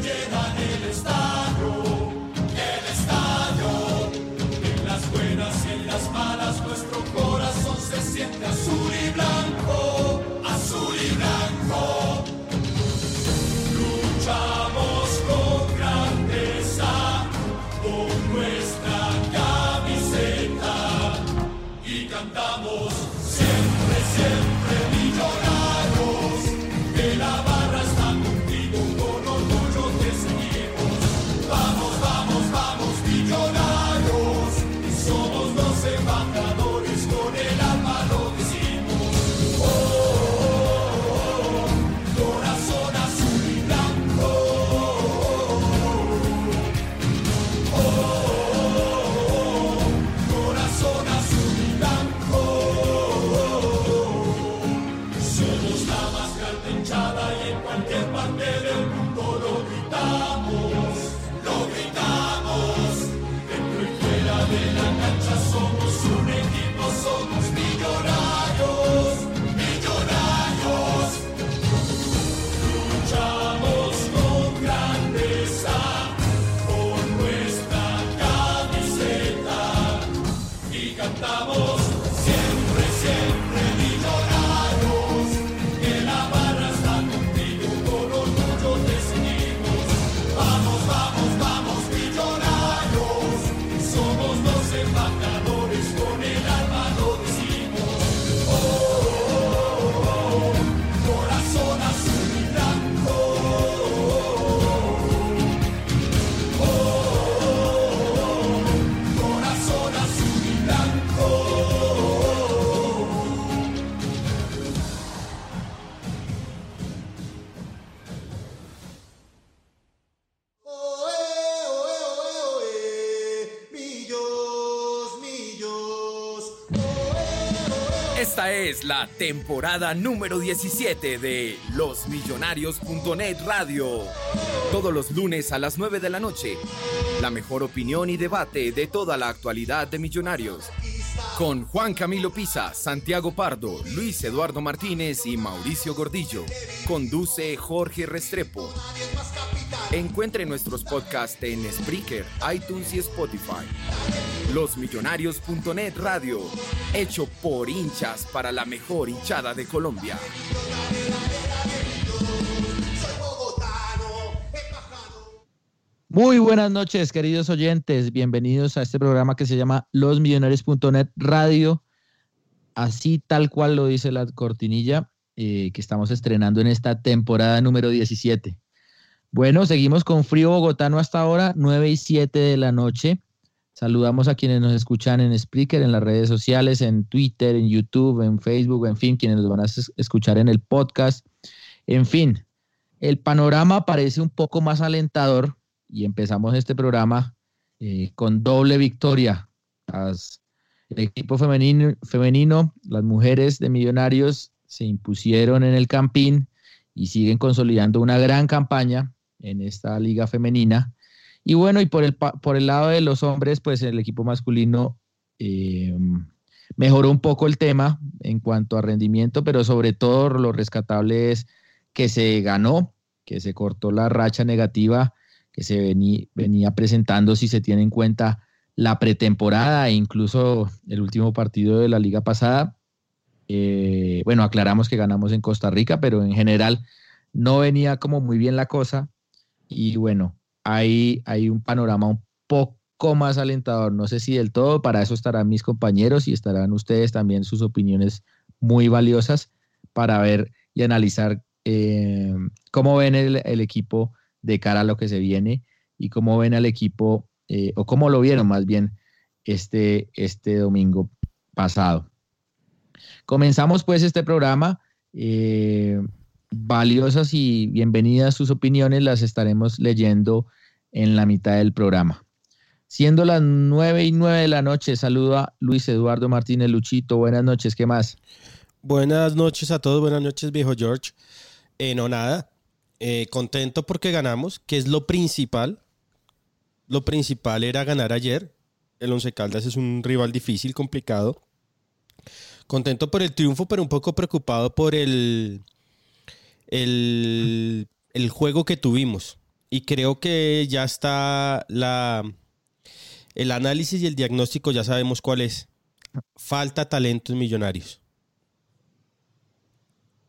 Siempre llenan el estadio, es la temporada número 17 de losmillonarios.net Radio. Todos los lunes a las 9 de la noche. La mejor opinión y debate de toda la actualidad de Millonarios. Con Juan Camilo Pisa, Santiago Pardo, Luis Eduardo Martínez y Mauricio Gordillo. Conduce Jorge Restrepo. Encuentre nuestros podcasts en Spreaker, iTunes y Spotify. Losmillonarios.net Radio, hecho por hinchas para la mejor hinchada de Colombia. Muy buenas noches, queridos oyentes. Bienvenidos a este programa que se llama losmillonarios.net Radio. Así tal cual lo dice la cortinilla eh, que estamos estrenando en esta temporada número 17. Bueno, seguimos con frío bogotano hasta ahora, 9 y 7 de la noche. Saludamos a quienes nos escuchan en Spreaker, en las redes sociales, en Twitter, en YouTube, en Facebook, en fin, quienes nos van a es- escuchar en el podcast. En fin, el panorama parece un poco más alentador y empezamos este programa eh, con doble victoria. El equipo femenino, femenino, las mujeres de Millonarios se impusieron en el Campín y siguen consolidando una gran campaña en esta liga femenina. Y bueno, y por el, por el lado de los hombres, pues el equipo masculino eh, mejoró un poco el tema en cuanto a rendimiento, pero sobre todo lo rescatable es que se ganó, que se cortó la racha negativa que se venía, presentando si se tiene en cuenta la pretemporada e incluso el último partido de la liga pasada. Eh, bueno, aclaramos que ganamos en Costa Rica, pero en general no venía como muy bien la cosa. Y bueno, hay, hay un panorama un poco más alentador. No sé si del todo, para eso estarán mis compañeros y estarán ustedes también sus opiniones muy valiosas para ver y analizar eh, cómo ven el, equipo de cara a lo que se viene y cómo ven al equipo, eh, o cómo lo vieron más bien este, este domingo pasado. Comenzamos pues este programa. Eh, valiosas y bienvenidas sus opiniones las estaremos leyendo en la mitad del programa. Siendo las nueve y nueve de la noche, saluda Luis Eduardo Martínez Luchito. Buenas noches, ¿qué más? Buenas noches a todos, buenas noches, viejo George. Eh, no, nada. Eh, contento porque ganamos, que es lo principal. Lo principal era ganar ayer. El Once Caldas es un rival difícil, complicado. Contento por el triunfo, pero un poco preocupado por el, el, el juego que tuvimos. Y creo que ya está la, el análisis y el diagnóstico, ya sabemos cuál es. Falta talentos millonarios.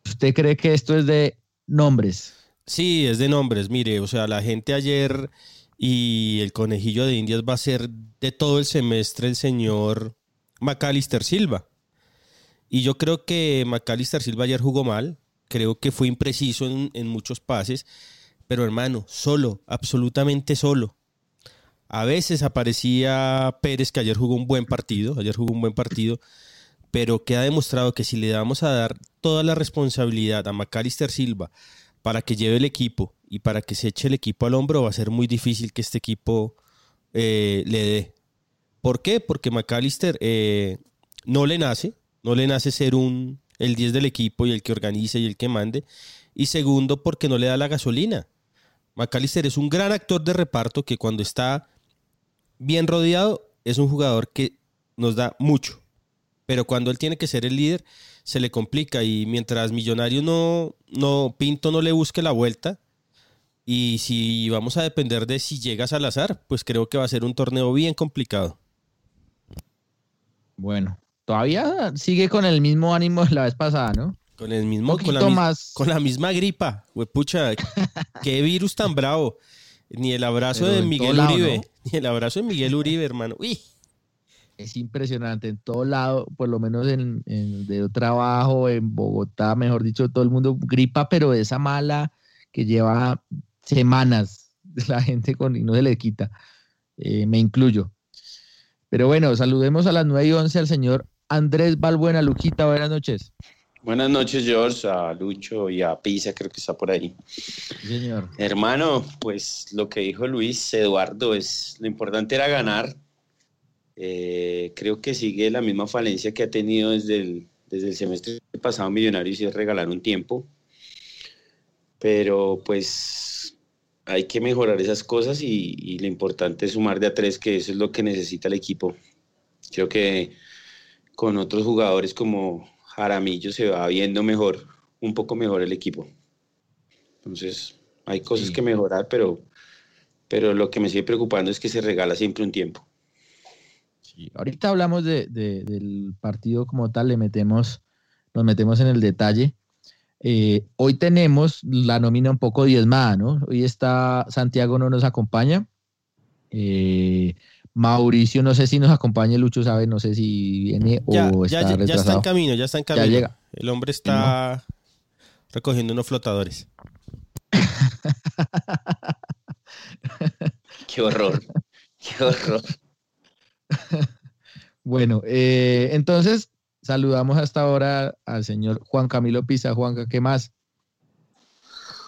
¿Usted cree que esto es de nombres. Sí, es de nombres. Mire, o sea, la gente ayer y el conejillo de Indias va a ser de todo el semestre el señor Macalister Silva. Y yo creo que Macalister Silva ayer jugó mal. Creo que fue impreciso en, muchos pases. Pero hermano, solo, absolutamente solo. A veces aparecía Pérez, que ayer jugó un buen partido. Ayer jugó un buen partido pero que ha demostrado que si le vamos a dar toda la responsabilidad a Macalister Silva para que lleve el equipo y para que se eche el equipo al hombro, va a ser muy difícil que este equipo eh, le dé. ¿Por qué? Porque Macalister eh, no le nace, no le nace ser un, el 10 del equipo y el que organice y el que mande. Y segundo, porque no le da la gasolina. Macalister es un gran actor de reparto que cuando está bien rodeado es un jugador que nos da mucho pero cuando él tiene que ser el líder, se le complica. Y mientras Millonario no, no, Pinto no le busque la vuelta, y si vamos a depender de si llega Salazar, pues creo que va a ser un torneo bien complicado. Bueno, todavía sigue con el mismo ánimo de la vez pasada, ¿no? Con el mismo, con la, con la misma gripa. Pucha, qué virus tan bravo. Ni el abrazo de Miguel Uribe. Ni el abrazo de Miguel Uribe, hermano. Uy es impresionante en todo lado, por lo menos en, en de trabajo, en Bogotá, mejor dicho, todo el mundo gripa, pero de esa mala que lleva semanas la gente con y no se le quita. Eh, me incluyo. Pero bueno, saludemos a las 9 y 11 al señor Andrés Balbuena. Luquita, buenas noches. Buenas noches, George, a Lucho y a Pisa, creo que está por ahí. señor. Hermano, pues lo que dijo Luis Eduardo es lo importante era ganar eh, creo que sigue la misma falencia que ha tenido desde el, desde el semestre pasado Millonarios y es regalar un tiempo. Pero pues hay que mejorar esas cosas y, lo importante es sumar de a tres, que eso es lo que necesita el equipo. Creo que con otros jugadores como Jaramillo se va viendo mejor, un poco mejor el equipo. Entonces, hay cosas que mejorar, pero, pero lo que me sigue preocupando es que se regala siempre un tiempo. Ahorita hablamos del partido como tal, le metemos, nos metemos en el detalle. Eh, hoy tenemos la nómina un poco diezmada, ¿no? Hoy está Santiago no nos acompaña. Eh, Mauricio, no sé si nos acompaña, Lucho sabe, no sé si viene o está ya, ya, está en camino, ya está en camino. llega. El hombre está recogiendo unos flotadores. qué horror, qué horror. bueno, eh, entonces saludamos hasta ahora al señor Juan Camilo Pisa. Juanca, ¿qué más?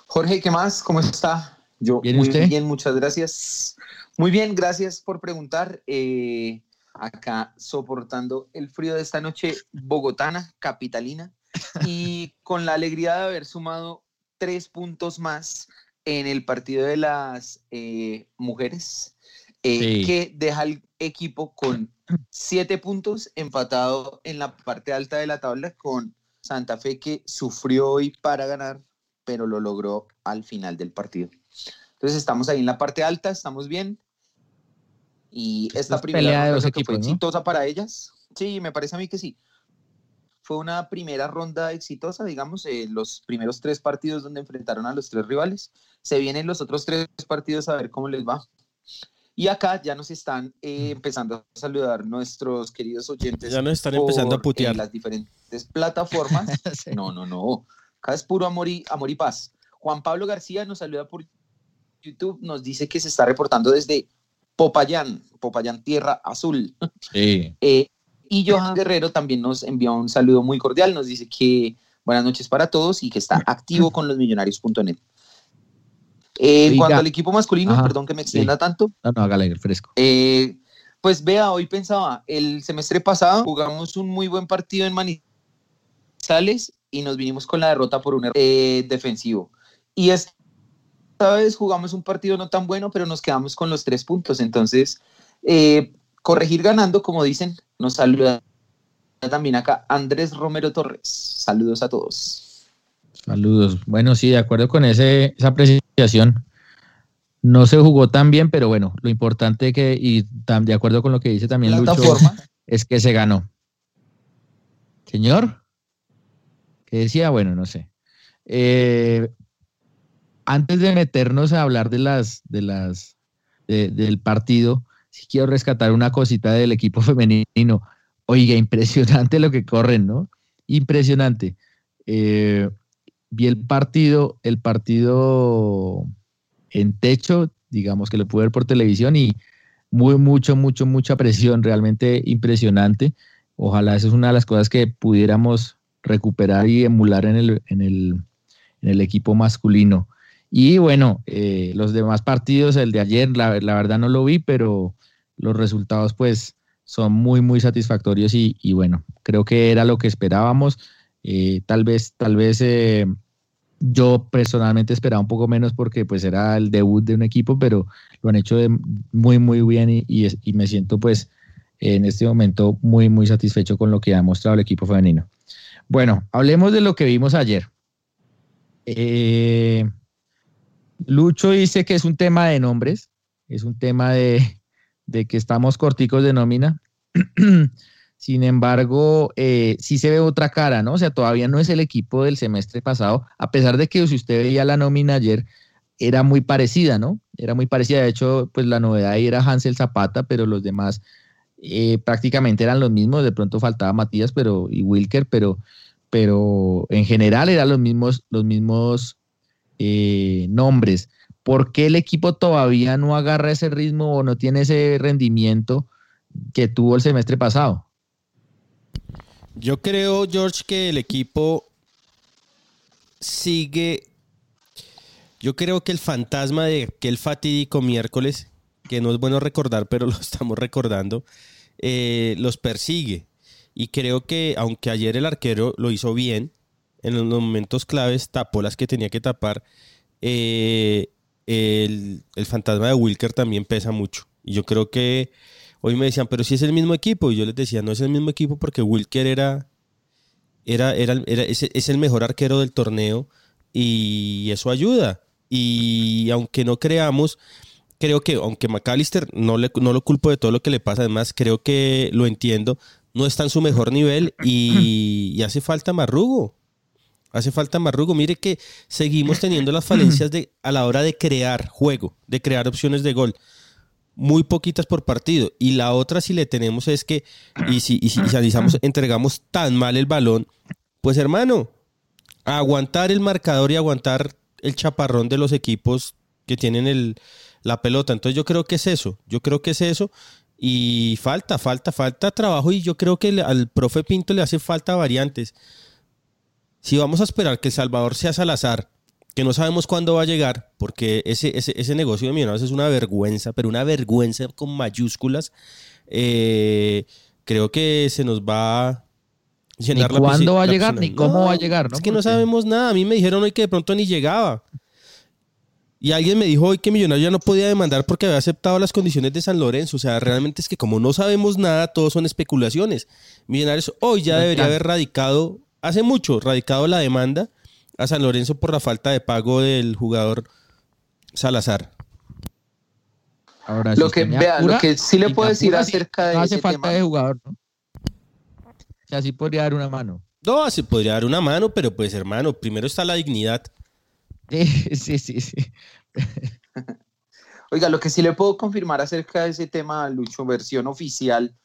Jorge, ¿qué más? ¿Cómo está? Yo muy bien, muchas gracias. Muy bien, gracias por preguntar. Eh, acá soportando el frío de esta noche bogotana, capitalina, y con la alegría de haber sumado tres puntos más en el partido de las eh, mujeres, eh, que deja el equipo con siete puntos empatado en la parte alta de la tabla con Santa Fe que sufrió hoy para ganar, pero lo logró al final del partido. Entonces estamos ahí en la parte alta, estamos bien. Y esta primera ronda fue exitosa para ellas. Sí, me parece a mí que sí. Fue una primera ronda exitosa, digamos, eh, los primeros tres partidos donde enfrentaron a los tres rivales. Se vienen los otros tres partidos a ver cómo les va. Y acá ya nos están eh, empezando a saludar nuestros queridos oyentes. Ya nos están empezando a putear. las diferentes plataformas. No, no, no. Acá es puro amor y, amor y paz. Juan Pablo García nos saluda por YouTube, nos dice que se está reportando desde Popayán, Popayán Tierra Azul. Sí. Eh, y Johan Guerrero también nos envía un saludo muy cordial, nos dice que buenas noches para todos y que está activo con los millonarios.net. Eh, en cuanto al equipo masculino, perdón que me extienda tanto. No, no, hágale, fresco. Eh, pues vea, hoy pensaba, el semestre pasado jugamos un muy buen partido en Manizales y nos vinimos con la derrota por un error eh, defensivo. Y esta vez jugamos un partido no tan bueno, pero nos quedamos con los tres puntos. Entonces, corregir ganando, como dicen, nos saluda también acá Andrés Romero Torres. Saludos a todos. Saludos. Bueno, sí, de acuerdo con ese, esa apreciación. No se jugó tan bien, pero bueno, lo importante que, y de acuerdo con lo que dice también Lucho, es que se ganó. Señor, ¿qué decía? Bueno, no sé. Eh, antes de meternos a hablar de las, de las, del partido, sí quiero rescatar una cosita del equipo femenino. Oiga, impresionante lo que corren, ¿no? Impresionante. Eh, vi el partido, el partido en techo, digamos que lo pude ver por televisión y muy, mucho, mucho, mucha presión, realmente impresionante. Ojalá esa es una de las cosas que pudiéramos recuperar y emular en el, en el, en el equipo masculino. Y bueno, eh, los demás partidos, el de ayer, la, verdad no lo vi, pero los resultados pues son muy, muy satisfactorios y, bueno, creo que era lo que esperábamos. Eh, tal vez, tal vez eh, yo personalmente esperaba un poco menos porque pues era el debut de un equipo, pero lo han hecho muy, muy bien y, y, me siento pues en este momento muy, muy satisfecho con lo que ha mostrado el equipo femenino. Bueno, hablemos de lo que vimos ayer. Eh, Lucho dice que es un tema de nombres, es un tema de, de que estamos corticos de nómina. Sin embargo, eh, sí se ve otra cara, ¿no? O sea, todavía no es el equipo del semestre pasado, a pesar de que si usted veía la nómina ayer, era muy parecida, ¿no? Era muy parecida. De hecho, pues la novedad ahí era Hansel Zapata, pero los demás eh, prácticamente eran los mismos. De pronto faltaba Matías pero, y Wilker, pero, pero en general eran los mismos, los mismos eh, nombres. ¿Por qué el equipo todavía no agarra ese ritmo o no tiene ese rendimiento que tuvo el semestre pasado? Yo creo, George, que el equipo sigue. Yo creo que el fantasma de aquel fatídico miércoles, que no es bueno recordar, pero lo estamos recordando, eh, los persigue. Y creo que, aunque ayer el arquero lo hizo bien, en los momentos claves tapó las que tenía que tapar, eh, el, el fantasma de Wilker también pesa mucho. Y yo creo que Hoy me decían, pero si es el mismo equipo. Y yo les decía, no es el mismo equipo porque Wilker era, era, era, es, el mejor arquero del torneo y eso ayuda. Y aunque no creamos, creo que, aunque McAllister no, le, no lo culpo de todo lo que le pasa, además creo que lo entiendo, no está en su mejor nivel y, hace falta Marrugo. Hace falta Marrugo. Mire que seguimos teniendo las falencias de, a la hora de crear juego, de crear opciones de gol muy poquitas por partido. Y la otra, si le tenemos, es que, y si, y si, entregamos tan mal el balón, pues hermano, aguantar el marcador y aguantar el chaparrón de los equipos que tienen el, la pelota. Entonces yo creo que es eso, yo creo que es eso. Y falta, falta, falta trabajo y yo creo que al profe Pinto le hace falta variantes. Si vamos a esperar que El Salvador sea Salazar que no sabemos cuándo va a llegar, porque ese, ese, negocio de Millonarios es una vergüenza, pero una vergüenza con mayúsculas. Eh, creo que se nos va a llenar ni cuándo va a llegar, ni cómo va a llegar, ¿no? Es que no sabemos nada. A mí me dijeron hoy que de pronto ni llegaba. Y alguien me dijo hoy que Millonarios ya no podía demandar porque había aceptado las condiciones de San Lorenzo. O sea, realmente es que como no sabemos nada, todo son especulaciones. Millonarios hoy ya debería haber radicado, hace mucho, radicado la demanda a San Lorenzo por la falta de pago del jugador Salazar. Ahora, lo, que, vea, lo que sí le puedo decir acerca de. No hace falta de jugador, ¿no? O sea, sí podría dar una mano. No, se podría dar una mano, pero pues hermano, primero está la dignidad. Sí, sí, sí. Oiga, lo que sí le puedo confirmar acerca de ese tema, Lucho, versión oficial.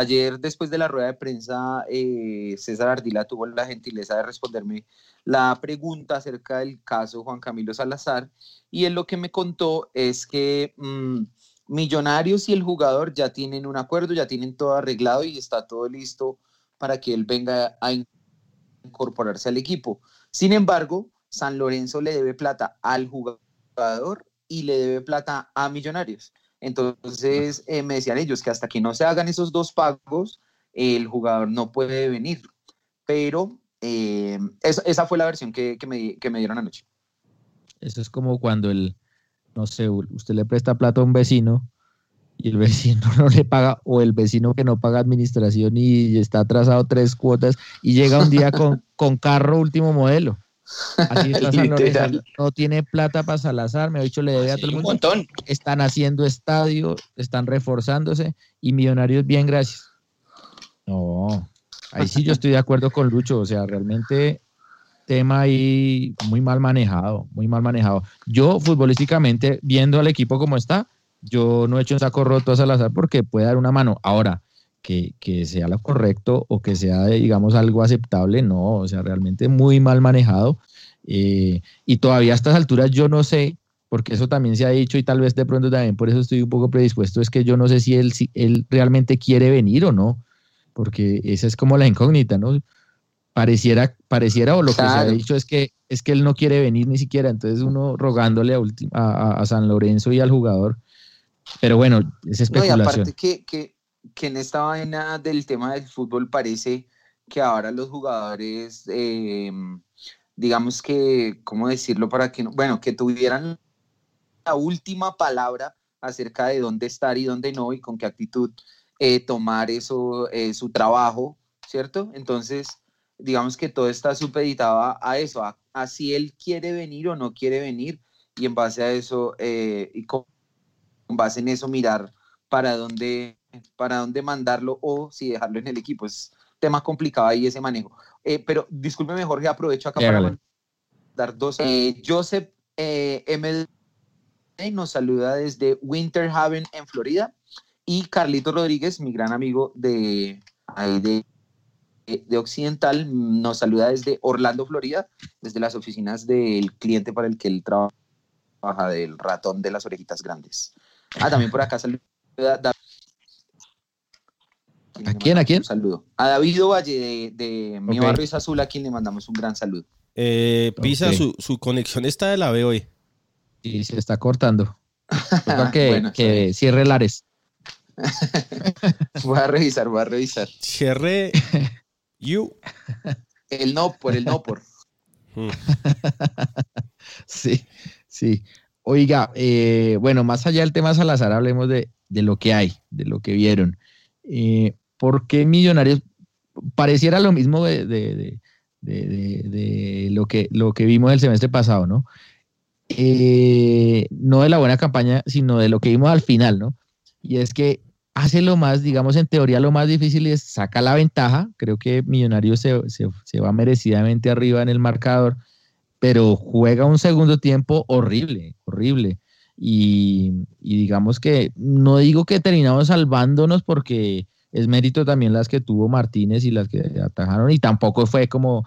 Ayer, después de la rueda de prensa, eh, César Ardila tuvo la gentileza de responderme la pregunta acerca del caso Juan Camilo Salazar. Y él lo que me contó es que mm, Millonarios y el jugador ya tienen un acuerdo, ya tienen todo arreglado y está todo listo para que él venga a incorporarse al equipo. Sin embargo, San Lorenzo le debe plata al jugador y le debe plata a Millonarios. Entonces eh, me decían ellos que hasta que no se hagan esos dos pagos, el jugador no puede venir. Pero eh, esa, fue la versión que, me, que me dieron anoche. Eso es como cuando el, no sé, usted le presta plata a un vecino y el vecino no le paga, o el vecino que no paga administración y está atrasado tres cuotas y llega un día con, con carro último modelo. Así está no tiene plata para Salazar, me ha dicho le debe a todo el mundo. Un montón. Están haciendo estadio, están reforzándose y Millonarios bien, gracias. No, ahí sí yo estoy de acuerdo con Lucho, o sea, realmente tema ahí muy mal manejado, muy mal manejado. Yo futbolísticamente, viendo al equipo como está, yo no he hecho un saco roto a Salazar porque puede dar una mano. Ahora, que, sea lo correcto o que sea, digamos, algo aceptable, no, o sea, realmente muy mal manejado. Eh, y todavía a estas alturas yo no sé, porque eso también se ha dicho y tal vez de pronto también por eso estoy un poco predispuesto, es que yo no sé si él, si él realmente quiere venir o no, porque esa es como la incógnita, ¿no? Pareciera, pareciera o lo que se ha dicho es que, es que él no quiere venir ni siquiera, entonces uno rogándole a, a, San Lorenzo y al jugador, pero bueno, es especulación. aparte que, que que en esta vaina del tema del fútbol parece que ahora los jugadores, eh, digamos que, ¿cómo decirlo para que no? Bueno, que tuvieran la última palabra acerca de dónde estar y dónde no y con qué actitud eh, tomar eso, eh, su trabajo, ¿cierto? Entonces, digamos que todo está supeditado a, eso, a, si él quiere venir o no quiere venir y en base a eso, y con base en eso mirar para dónde para dónde mandarlo o si dejarlo en el equipo. Es tema complicado ahí ese manejo. Eh, pero discúlpeme, Jorge, aprovecho acá para dar dos. Eh, Joseph eh, M. nos saluda desde Winter Haven, en Florida. Y Carlito Rodríguez, mi gran amigo de, de, de Occidental, nos saluda desde Orlando, Florida, desde las oficinas del cliente para el que él trabaja, del ratón de las orejitas grandes. Ah, también por acá saluda ¿A quién? ¿A quién? Un saludo. A David Valle de, Mi Barrio es Azul, a quien le mandamos un gran saludo. Eh, Pisa, su, conexión está de la B hoy. Y se está cortando. que, que cierre Lares. voy a revisar, voy a revisar. Cierre you. El no por, el no por. Hmm. sí, sí. Oiga, eh, bueno, más allá del tema Salazar, hablemos de, de, lo que hay, de lo que vieron. Eh, ¿por qué Millonarios pareciera lo mismo de, lo, que, lo que vimos el semestre pasado, ¿no? Eh, no de la buena campaña, sino de lo que vimos al final, ¿no? Y es que hace lo más, digamos, en teoría lo más difícil es saca la ventaja. Creo que Millonarios se, se va merecidamente arriba en el marcador, pero juega un segundo tiempo horrible, horrible. Y, digamos que no digo que terminamos salvándonos porque es mérito también las que tuvo Martínez y las que atajaron y tampoco fue como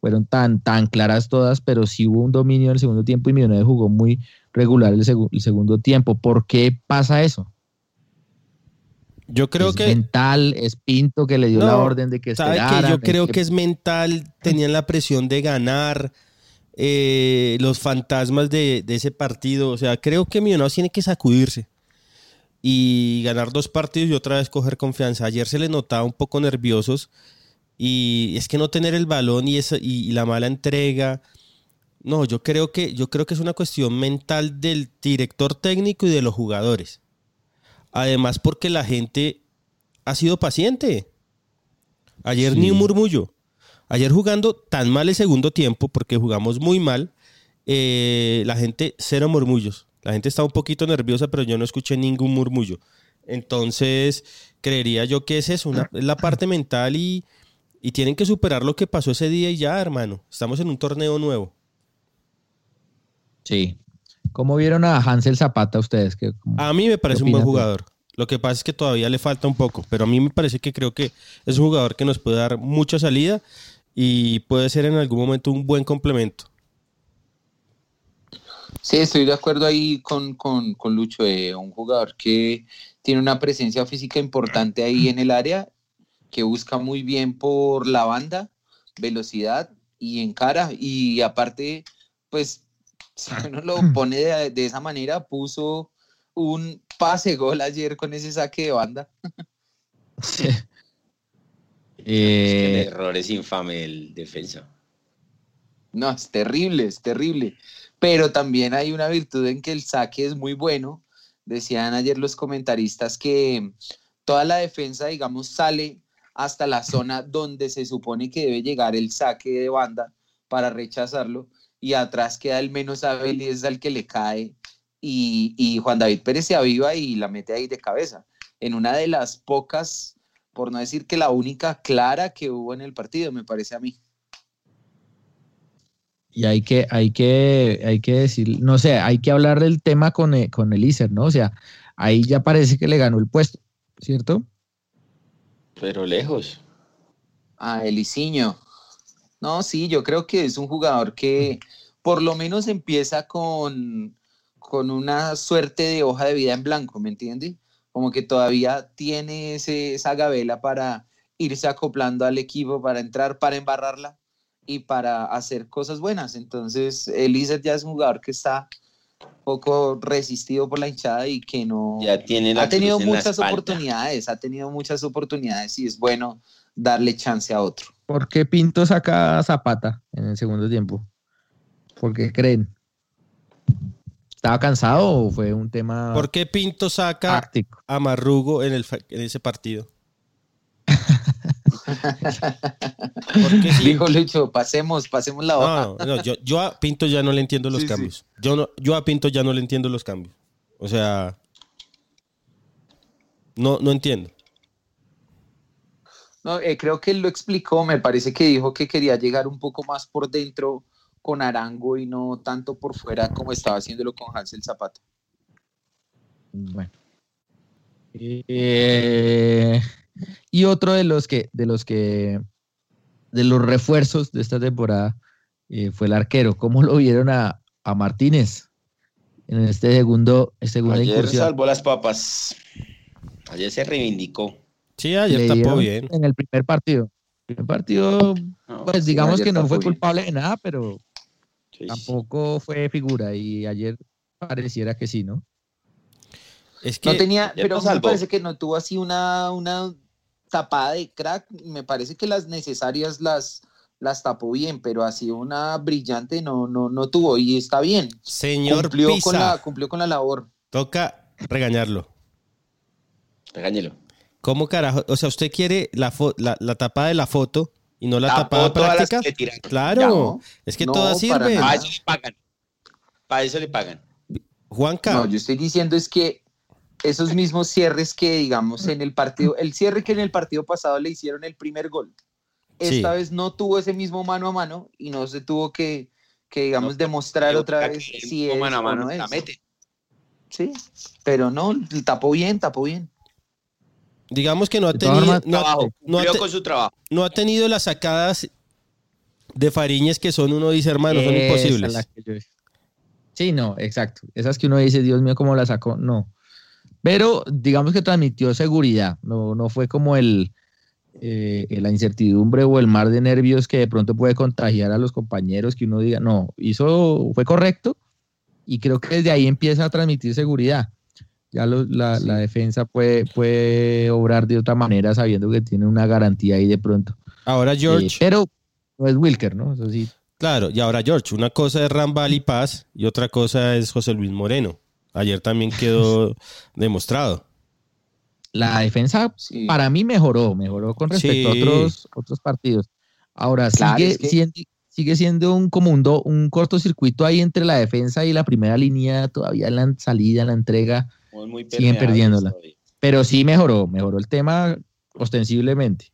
fueron tan, tan claras todas, pero sí hubo un dominio en el segundo tiempo y Millonarios jugó muy regular el, segundo tiempo. ¿Por qué pasa eso? Yo creo ¿Es que. mental, es Pinto que le dio la orden de que esperaran, que Yo creo que... es mental, tenían la presión de ganar, eh, los fantasmas de, de, ese partido. O sea, creo que Millonarios tiene que sacudirse y ganar dos partidos y otra vez coger confianza. Ayer se les notaba un poco nerviosos y es que no tener el balón y, esa, y, la mala entrega, No, yo creo que yo creo que es una cuestión mental del director técnico y de los jugadores. Además, porque la gente ha sido paciente. Ayer ni un murmullo. Ayer jugando tan mal el segundo tiempo, porque jugamos muy mal, eh, la gente cero murmullos. La gente está un poquito nerviosa, pero yo no escuché ningún murmullo. Entonces, creería yo que es eso, es la parte mental y, y tienen que superar lo que pasó ese día y ya, hermano. Estamos en un torneo nuevo. Sí. ¿Cómo vieron a Hansel Zapata ustedes? a mí me parece un buen jugador. Lo que pasa es que todavía le falta un poco, pero a mí me parece que creo que es un jugador que nos puede dar mucha salida y puede ser en algún momento un buen complemento. Sí, estoy de acuerdo ahí con, con, Lucho, eh, un jugador que tiene una presencia física importante ahí en el área, que busca muy bien por la banda, velocidad y encara, y aparte, pues, si uno lo pone de, esa manera, puso un pase gol ayer con ese saque de banda. el error es infame el defensa. No, es terrible, es terrible pero también hay una virtud en que el saque es muy bueno. Decían ayer los comentaristas que toda la defensa, digamos, sale hasta la zona donde se supone que debe llegar el saque de banda para rechazarlo y atrás queda el menos hábil y es al que le cae y, Juan David Pérez se aviva y la mete ahí de cabeza. En una de las pocas, por no decir que la única clara que hubo en el partido, me parece a mí y hay que, hay que, hay que decir, no sé, hay que hablar del tema con, el, con el ICER, ¿no? O sea, ahí ya parece que le ganó el puesto, ¿cierto? Pero lejos. Ah, el No, sí, yo creo que es un jugador que por lo menos empieza con, con una suerte de hoja de vida en blanco, ¿me entiendes? Como que todavía tiene ese, esa gabela para irse acoplando al equipo, para entrar, para embarrarla y para hacer cosas buenas. Entonces, Elizabeth ya es un jugador que está un poco resistido por la hinchada y que no ya tiene ha tenido muchas oportunidades, ha tenido muchas oportunidades y es bueno darle chance a otro. ¿Por qué Pinto saca a Zapata en el segundo tiempo? ¿Por qué creen? ¿Estaba cansado o fue un tema ¿Por qué Pinto saca a Marrugo en, el, en ese partido? Dijo Lucho, pasemos, pasemos la hoja. No, yo, a Pinto ya no le entiendo los cambios. Yo, no, yo a Pinto ya no le entiendo los cambios. O sea, no, no entiendo. No, eh, creo que él lo explicó, me parece que dijo que quería llegar un poco más por dentro con Arango y no tanto por fuera como estaba haciéndolo con Hansel Zapata. Bueno. Eh, y otro de los que, de los que, de los refuerzos de esta temporada eh, fue el arquero. ¿Cómo lo vieron a, Martínez en este segundo, segunda Ayer salvó las papas. Ayer se reivindicó. Sí, ayer tapó bien. En el primer partido. El primer partido, pues digamos que no fue culpable de nada, pero tampoco fue figura y ayer pareciera que sí, ¿no? Es que no tenía, pero me parece que no tuvo así una, una tapada de crack, me parece que las necesarias las, las tapó bien, pero así una brillante no, no, no tuvo y está bien. Señor cumplió con la Cumplió con la labor. Toca regañarlo. Regáñelo. ¿Cómo carajo? O sea, usted quiere la, la, tapada de la foto y no la tapada práctica. Claro, es que todas sirven. Para eso le pagan. Para eso le pagan. Juanca. No, yo estoy diciendo es que esos mismos cierres que, digamos, en el partido, el cierre que en el partido pasado le hicieron el primer gol. Esta vez no tuvo ese mismo mano a mano y no se tuvo que, que digamos, demostrar otra vez si es mano a mano La mete. Sí, pero no, tapó bien, tapó bien. Digamos que no ha tenido. No, ha, con su trabajo. no ha tenido las sacadas de Fariñez que son, uno dice, hermano, son imposibles. Sí, no, exacto. Esas que uno dice, Dios mío, ¿cómo la sacó? No. Pero digamos que transmitió seguridad, no, no fue como el, eh, la incertidumbre o el mar de nervios que de pronto puede contagiar a los compañeros que uno diga, no, hizo, fue correcto y creo que desde ahí empieza a transmitir seguridad. Ya la, defensa puede, puede obrar de otra manera sabiendo que tiene una garantía ahí de pronto. Ahora, George. Eh, pero no es Wilker, ¿no? Eso sí. Claro, y ahora George, una cosa es Rambal y Paz y otra cosa es José Luis Moreno. Ayer también quedó demostrado. La defensa para mí mejoró, mejoró con respecto a otros, otros partidos. Ahora sigue, siendo, sigue siendo un como un, un cortocircuito ahí entre la defensa y la primera línea, todavía en la salida, en la entrega, siguen perdiéndola. Pero sí mejoró, mejoró el tema ostensiblemente.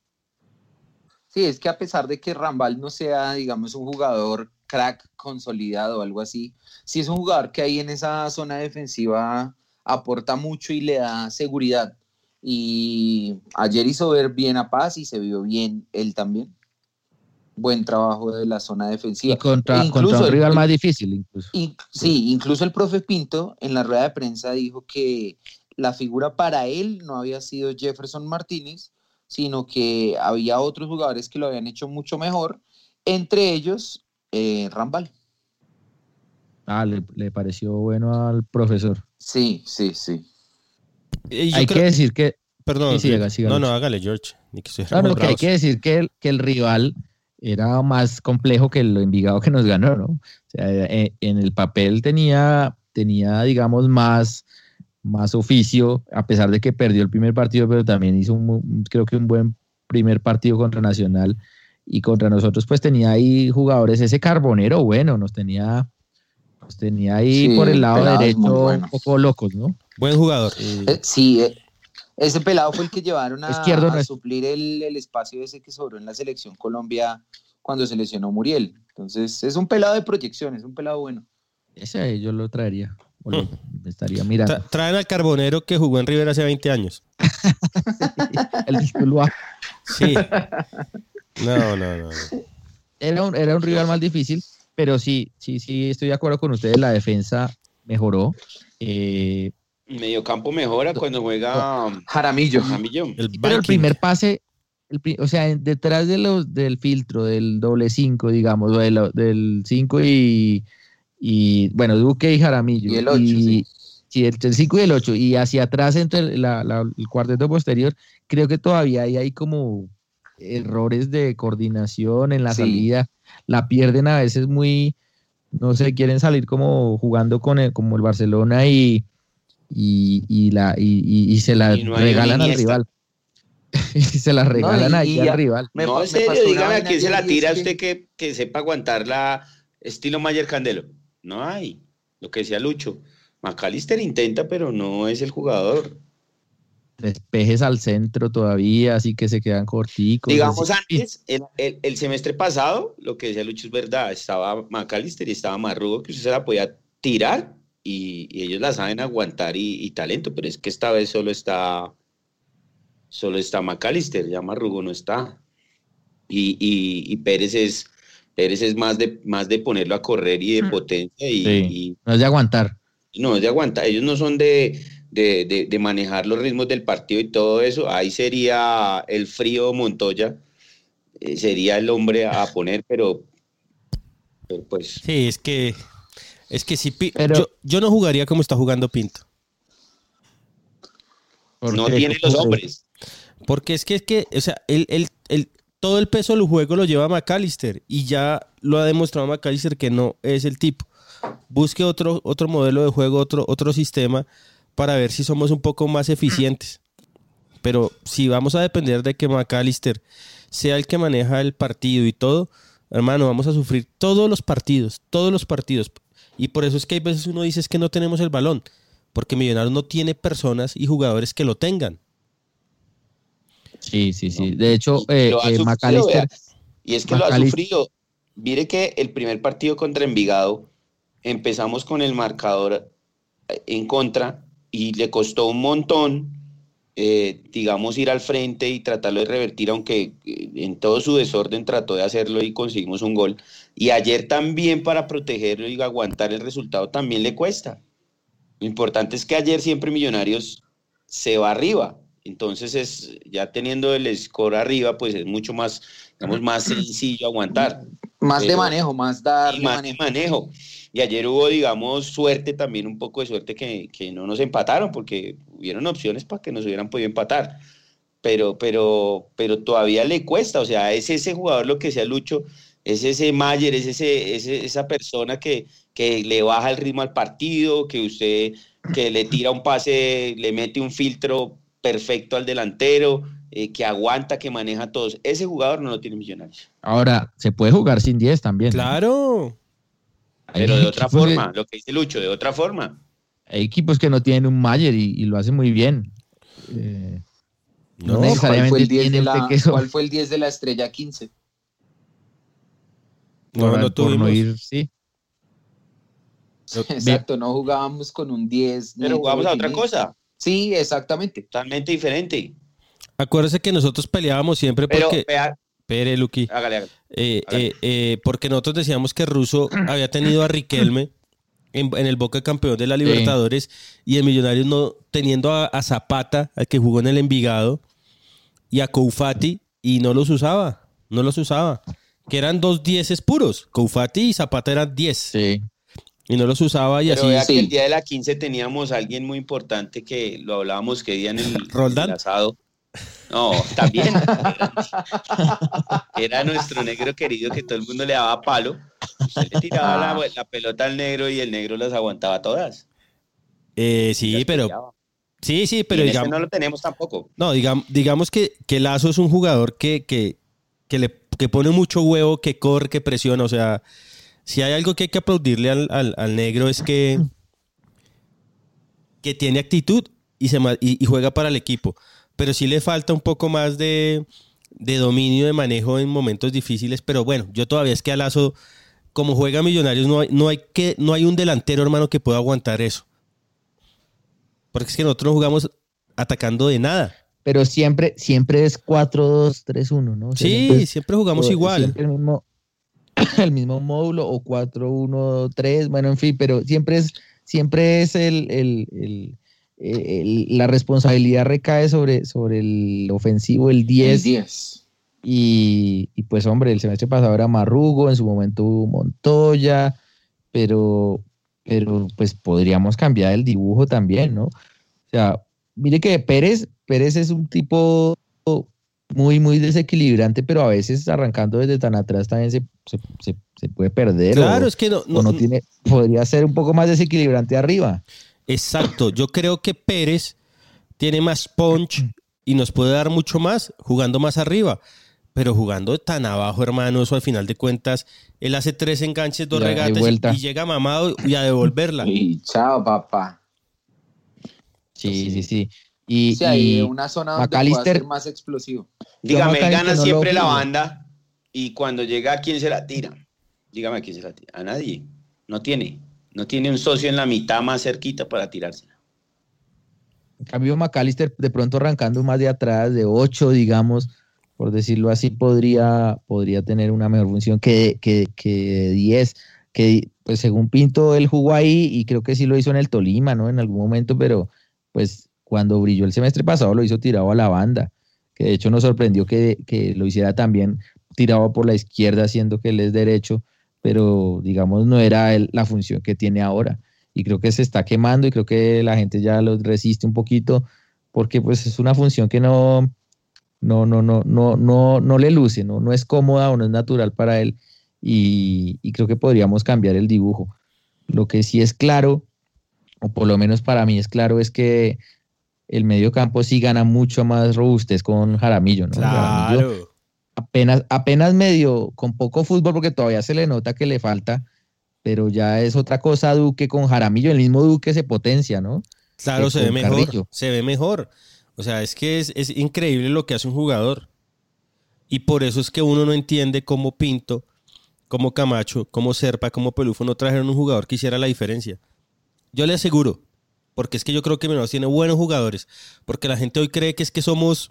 Sí, es que a pesar de que Rambal no sea, digamos, un jugador crack consolidado o algo así, sí es un jugador que ahí en esa zona defensiva aporta mucho y le da seguridad. Y ayer hizo ver bien a Paz y se vio bien él también. Buen trabajo de la zona defensiva. Y contra, incluso un rival más difícil, incluso. sí, incluso el profe Pinto en la rueda de prensa dijo que la figura para él no había sido Jefferson Martínez, sino que había otros jugadores que lo habían hecho mucho mejor, entre ellos eh, Rambal. Ah, le, pareció bueno al profesor. Sí, sí, sí. Hay que decir que... Perdón, no, no, hágale, George. Claro, que hay que decir que el, que el rival era más complejo que el Envigado que nos ganó, ¿no? O sea, eh, en el papel tenía, tenía digamos, más más oficio, a pesar de que perdió el primer partido, pero también hizo un, creo que un buen primer partido contra Nacional y contra nosotros pues tenía ahí jugadores, ese carbonero bueno, nos tenía, nos tenía ahí por el lado derecho un poco locos, ¿no? Buen jugador. Eh, sí, eh, ese pelado fue el que llevaron a, suplir el, el, espacio ese que sobró en la selección Colombia cuando se lesionó Muriel. Entonces es un pelado de proyección, es un pelado bueno. Ese yo lo traería. estaría mirando. traen al Carbonero que jugó en River hace 20 años. el título Sí. No, no, no. Era un, era un rival más difícil, pero sí, sí, sí, estoy de acuerdo con ustedes. La defensa mejoró. Eh, Medio campo mejora cuando juega Jaramillo. El pero el primer pase, o sea, detrás de los, del filtro, del doble 5, digamos, del 5 y y bueno, Duque y Jaramillo. Y el 8. sí. el 5 y el 8. Y hacia atrás, entre el cuarteto posterior, creo que todavía hay, como errores de coordinación en la salida. La pierden a veces muy, no sé, quieren salir como jugando con el, como el Barcelona y, y, la, y, se la regalan al rival. y se la regalan ahí al rival. no, en serio, dígame a quién se la tira usted que, que sepa aguantar la estilo Mayer Candelo. No hay. Lo que decía Lucho. McAllister intenta, pero no es el jugador. Despejes al centro todavía, así que se quedan corticos. Digamos, antes, el, semestre pasado, lo que decía Lucho es verdad. Estaba McAllister y estaba Marrugo, que usted se la podía tirar y, ellos la saben aguantar y, talento, pero es que esta vez solo está solo está McAllister, ya Marrugo no está. Y, y Pérez es Pérez es más de, más de ponerlo a correr y de potencia. Y, no es de aguantar. No es de aguantar. Ellos no son de, de, manejar los ritmos del partido y todo eso. Ahí sería el frío Montoya. Eh, sería el hombre a poner, pero, pues. Sí, es que. Es que si yo, yo, no jugaría como está jugando Pinto. No tiene los hombres. Porque es que es que, o sea, él, él, él, todo el peso del juego lo lleva McAllister y ya lo ha demostrado McAllister que no es el tipo. Busque otro, otro modelo de juego, otro, otro sistema para ver si somos un poco más eficientes. Pero si vamos a depender de que McAllister sea el que maneja el partido y todo, hermano, vamos a sufrir todos los partidos, todos los partidos. Y por eso es que hay veces uno dice que no tenemos el balón, porque Millonarios no tiene personas y jugadores que lo tengan. Sí, sí, sí. De hecho, eh, eh, Y es que lo ha sufrido. Mire que el primer partido contra Envigado empezamos con el marcador eh, en contra y le costó un montón, digamos, ir al frente y tratarlo de revertir, aunque en todo su desorden trató de hacerlo y conseguimos un gol. Y ayer también para protegerlo y aguantar el resultado también le cuesta. Lo importante es que ayer siempre Millonarios se va arriba entonces es ya teniendo el score arriba, pues es mucho más, digamos, más sencillo aguantar. Más de manejo, más dar más de manejo. Y ayer hubo, digamos, suerte también, un poco de suerte que, que no nos empataron, porque hubieron opciones para que nos hubieran podido empatar. Pero, pero, pero todavía le cuesta, o sea, es ese jugador lo que sea Lucho, Es ese Mayer, es ese, esa persona que, que le baja el ritmo al partido, que usted que le tira un pase, le mete un filtro perfecto al delantero, eh, que aguanta, que maneja a todos. Ese jugador no lo tiene Millonarios. Ahora, se puede jugar sin 10 también. Claro. Pero de otra forma, lo que dice Lucho, de otra forma. Hay equipos que no tienen un Mayer y, lo hacen muy bien. Eh, no, necesariamente ¿cuál fue, el 10 de la, ¿Cuál fue el 10 de la estrella 15? No, no tuvimos. ir, sí. Exacto, no jugábamos con un 10. Pero jugábamos a otra cosa. Sí, exactamente. Totalmente diferente. Acuérdese que nosotros peleábamos siempre porque... Pere, Luqui. Hágale, eh, eh, eh, porque nosotros decíamos que Russo había tenido a Riquelme en, el Boca campeón de la Libertadores y el Millonarios no teniendo a, Zapata, al que jugó en el Envigado, y a Koufati, y no los usaba. No los usaba. Que eran dos dieces puros. Koufati y Zapata eran diez. Sí. Y no los usaba y así. Vea que el día de la 15 teníamos a alguien muy importante que lo hablábamos que día en el, asado. No, también. Era, nuestro negro querido que todo el mundo le daba palo. le tiraba la, pelota al negro y el negro las aguantaba todas. Eh, sí, pero. Sí, sí, pero digamos. no lo tenemos tampoco. No, digamos, digamos que, que Lazo es un jugador que, que, que le que pone mucho huevo, que corre, que presiona. O sea, si hay algo que hay que aplaudirle al, negro es que, que tiene actitud y, se, y, juega para el equipo. Pero sí le falta un poco más de, dominio, de manejo en momentos difíciles. Pero bueno, yo todavía es que a Lazo, como juega Millonarios, no hay, no hay, que, no hay un delantero, hermano, que pueda aguantar eso. Porque es que nosotros jugamos atacando de nada. Pero siempre, siempre es 4-2-3-1, ¿no? sí, siempre, jugamos igual. el mismo, el mismo módulo o 4, 1, 3, bueno, en fin, pero siempre es, siempre es el, el, la responsabilidad recae sobre, sobre el ofensivo, el 10. Y, y, pues hombre, el semestre pasado era Marrugo, en su momento hubo Montoya, pero, pero pues podríamos cambiar el dibujo también, ¿no? O sea, mire que Pérez, Pérez es un tipo muy, muy desequilibrante, pero a veces arrancando desde tan atrás también se, se, puede perder. Claro, es que no, no, tiene, podría ser un poco más desequilibrante arriba. Exacto, yo creo que Pérez tiene más punch y nos puede dar mucho más jugando más arriba. Pero jugando tan abajo, hermano, eso al final de cuentas, él hace tres enganches, dos regates y, llega mamado y a devolverla. Y chao, papá. Sí, sí, sí. Y, una zona donde puede ser más explosivo. Dígame, gana siempre la banda y cuando llega, ¿a quién se la tira? Dígame, ¿a quién se la tira? A nadie. No tiene. No tiene un socio en la mitad más cerquita para tirársela. En cambio, McAllister de pronto arrancando más de atrás, de 8, digamos, por decirlo así, podría, podría tener una mejor función que, que, que 10. Que, pues según Pinto, él jugó ahí y creo que sí lo hizo en el Tolima, ¿no? En algún momento, pero pues cuando brilló el semestre pasado lo hizo tirado a la banda, que de hecho nos sorprendió que, lo hiciera también tirado por la izquierda, siendo que él es derecho, pero digamos no era la función que tiene ahora. Y creo que se está quemando y creo que la gente ya lo resiste un poquito porque pues es una función que no, no, no, no, no, no, no le luce, no, no es cómoda o no es natural para él y, creo que podríamos cambiar el dibujo. Lo que sí es claro, o por lo menos para mí es claro, es que el medio campo sí gana mucho más robustez con Jaramillo, ¿no? Claro. Apenas, apenas medio, con poco fútbol, porque todavía se le nota que le falta, pero ya es otra cosa Duque con Jaramillo, el mismo Duque se potencia, ¿no? Claro, se ve mejor, se ve mejor. O sea, es que es, es, increíble lo que hace un jugador. Y por eso es que uno no entiende cómo Pinto, cómo Camacho, cómo Serpa, cómo Pelufo no trajeron un jugador que hiciera la diferencia. Yo le aseguro, porque es que yo creo que Millonarios tiene buenos jugadores, porque la gente hoy cree que es que somos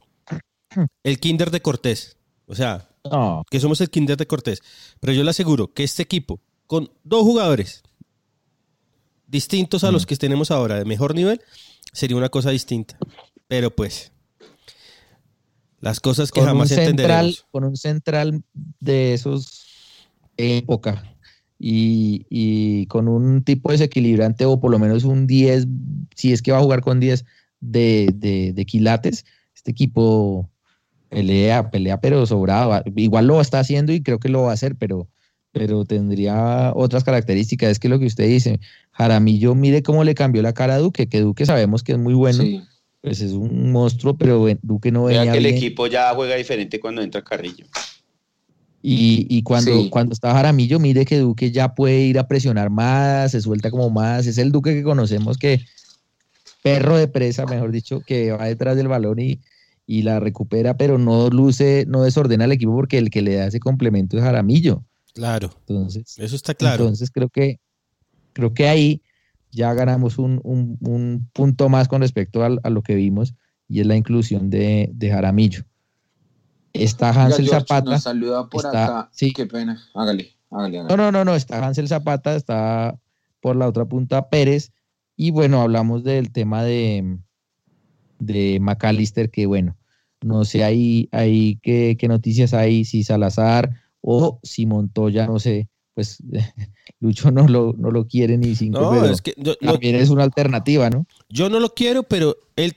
el Kinder de Cortés, o sea, que somos el Kinder de Cortés, pero yo le aseguro que este equipo, con dos jugadores distintos a los que tenemos ahora, de mejor nivel, sería una cosa distinta, pero pues... Las cosas que jamás entenderemos. Con un central de esos época, y, con un tipo desequilibrante o por lo menos un 10, si es que va a jugar con 10 de, de, quilates, este equipo pelea, pelea, pero sobrado. Igual lo está haciendo y creo que lo va a hacer, pero, pero tendría otras características. Es que lo que usted dice, Jaramillo, mire cómo le cambió la cara a Duque, que Duque sabemos que es muy bueno. Pues es un monstruo, pero Duque no venía que el equipo ya juega diferente cuando entra Carrillo. Y, cuando, cuando está Jaramillo, mire que Duque ya puede ir a presionar más, se suelta como más. Es el Duque que conocemos que perro de presa, mejor dicho, que va detrás del balón y, y la recupera, pero no luce, no desordena al equipo porque el que le da ese complemento es Jaramillo. Claro. Entonces, eso está claro. Entonces creo que, creo que ahí ya ganamos un, punto más con respecto a, lo que vimos y es la inclusión de, Jaramillo. Está Hansel Zapata. Nos saluda por acá. Sí. Qué pena. Hágale, hágale, No, no, no, no. Está Hansel Zapata, está por la otra punta Pérez. Y bueno, hablamos del tema de, de McAllister, que bueno, no sé ahí, ahí qué, noticias hay, si Salazar o si Montoya, no sé, pues Lucho no lo, no lo quiere ni cinco, no, es que también es una alternativa, ¿no? Yo no lo quiero, pero él,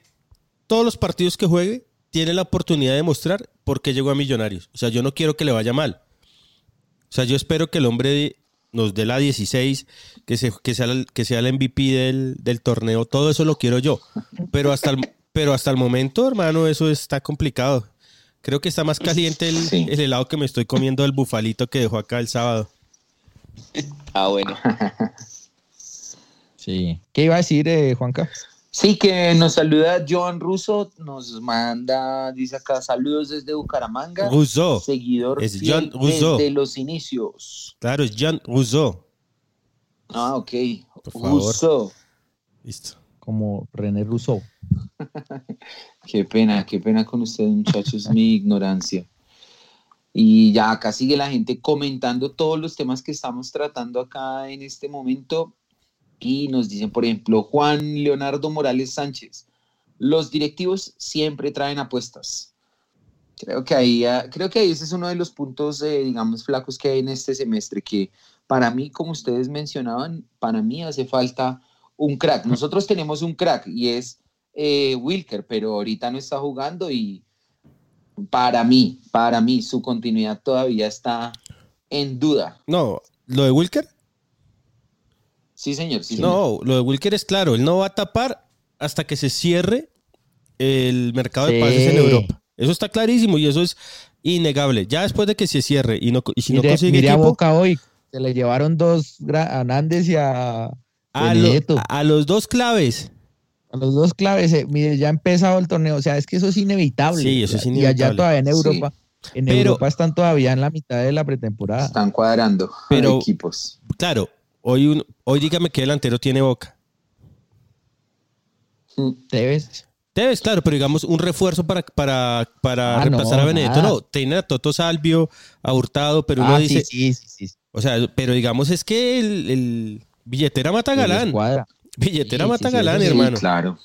todos los partidos que juegue, tiene la oportunidad de mostrar por qué llegó a Millonarios. O sea, yo no quiero que le vaya mal. O sea, yo espero que el hombre nos dé la 16, que, se, que, sea, que sea el MVP del, del torneo, todo eso lo quiero yo. Pero hasta el, pero hasta el momento, hermano, eso está complicado. Creo que está más caliente el, helado que me estoy comiendo del bufalito que dejó acá el sábado. Ah, bueno. Sí. ¿Qué iba a decir, eh, Juanca? Sí, que nos saluda Joan Russo, nos manda, dice acá, saludos desde Bucaramanga. Russo. Seguidor es John Russo. desde los inicios. Claro, es John Russo. Ah, ok. Por Listo como René Rousseau. qué pena, qué pena con ustedes, muchachos, mi ignorancia. Y ya acá sigue la gente comentando todos los temas que estamos tratando acá en este momento. Y nos dicen, por ejemplo, Juan Leonardo Morales Sánchez. Los directivos siempre traen apuestas. Creo que ahí, ah, creo que ese es uno de los puntos, eh, digamos, flacos que hay en este semestre, que para mí, como ustedes mencionaban, para mí hace falta un crack. Nosotros tenemos un crack y es eh, Wilker, pero ahorita no está jugando y para mí, para mí, su continuidad todavía está en duda. No, ¿lo de Wilker? Sí, señor. Sí, no, lo de Wilker es claro, él no va a tapar hasta que se cierre el mercado de pases en Europa. Eso está clarísimo y eso es innegable. Ya después de que se cierre y, no, y si no consigue equipo, a Boca hoy, se le llevaron dos a Nández y a a, los dos claves. A los dos claves, eh, mire, ya ha empezado el torneo, o sea, es que eso es inevitable. Sí, eso es inevitable. Y allá todavía en Europa, en Europa están todavía en la mitad de la pretemporada. Están cuadrando pero, equipos. Claro, hoy, hoy dígame qué delantero tiene Boca. Tevez. Tevez, claro, pero digamos un refuerzo para, para, para ah, reemplazar a Benedetto. No, tiene a Toto Salvio, a Hurtado, pero uno ah, dice. Sí, sí, sí, O sea, pero digamos es que el Billetera mata galán. Billetera mata galán, hermano. Claro.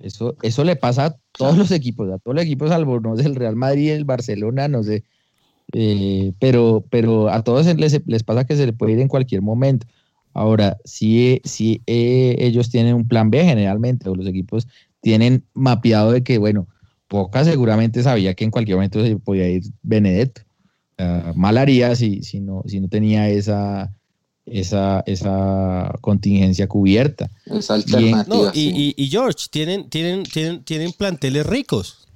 Eso, eso le pasa a todos los equipos, a todos los equipos, salvo no sé, el Real Madrid, el Barcelona, no sé. Eh, pero, pero a todos les, les, pasa que se le puede ir en cualquier momento. Ahora, si, si eh, ellos tienen un plan B generalmente, o los equipos tienen mapeado de que, bueno, Poca seguramente sabía que en cualquier momento se podía ir Benedetto. mal haría si, si, no, si no tenía esa, esa, esa contingencia cubierta. Esa alternativa. y, George, tienen, tienen, tienen, tienen planteles ricos.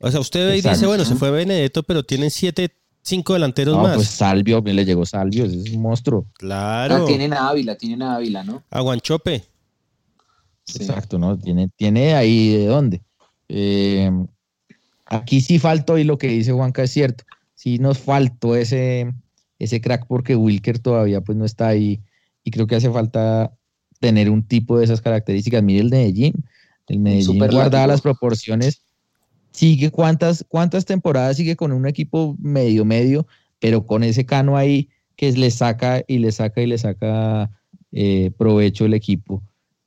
O sea, usted ve y dice, bueno, se fue Benedetto, pero tienen siete, cinco delanteros más. Pues Salvio, le llegó Salvio, es un monstruo. Claro. Ah, tienen a Ávila, tienen a Ávila, ¿no? A Guanchope. Exacto, ¿no? Tiene, tiene ahí de dónde. Eh, aquí sí faltó, y lo que dice Juanca es cierto, sí nos faltó ese, ese crack porque Wilker todavía pues no está ahí y creo que hace falta tener un tipo de esas características. Mire el Medellín, el Medellín guardaba las proporciones, sigue cuántas, cuántas temporadas sigue con un equipo medio medio, pero con ese cano ahí que le saca y le saca y le saca eh, provecho el equipo.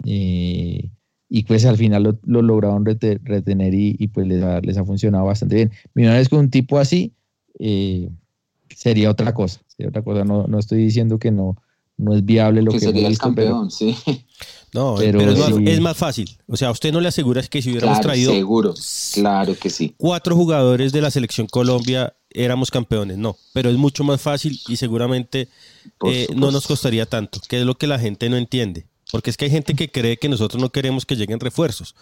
Eh, y pues al final lo, lograron retener y, pues les ha, les ha, funcionado bastante bien. Mira, es que un tipo así, eh, sería otra cosa. Otra cosa. No, no estoy diciendo que no, no es viable lo que, sería el campeón, sí. No, pero, es, más, fácil. O sea, usted no le asegura que si hubiéramos traído. Seguro, claro que sí. Cuatro jugadores de la selección Colombia éramos campeones, no. Pero es mucho más fácil y seguramente eh, no nos costaría tanto, que es lo que la gente no entiende. Porque es que hay gente que cree que nosotros no queremos que lleguen refuerzos.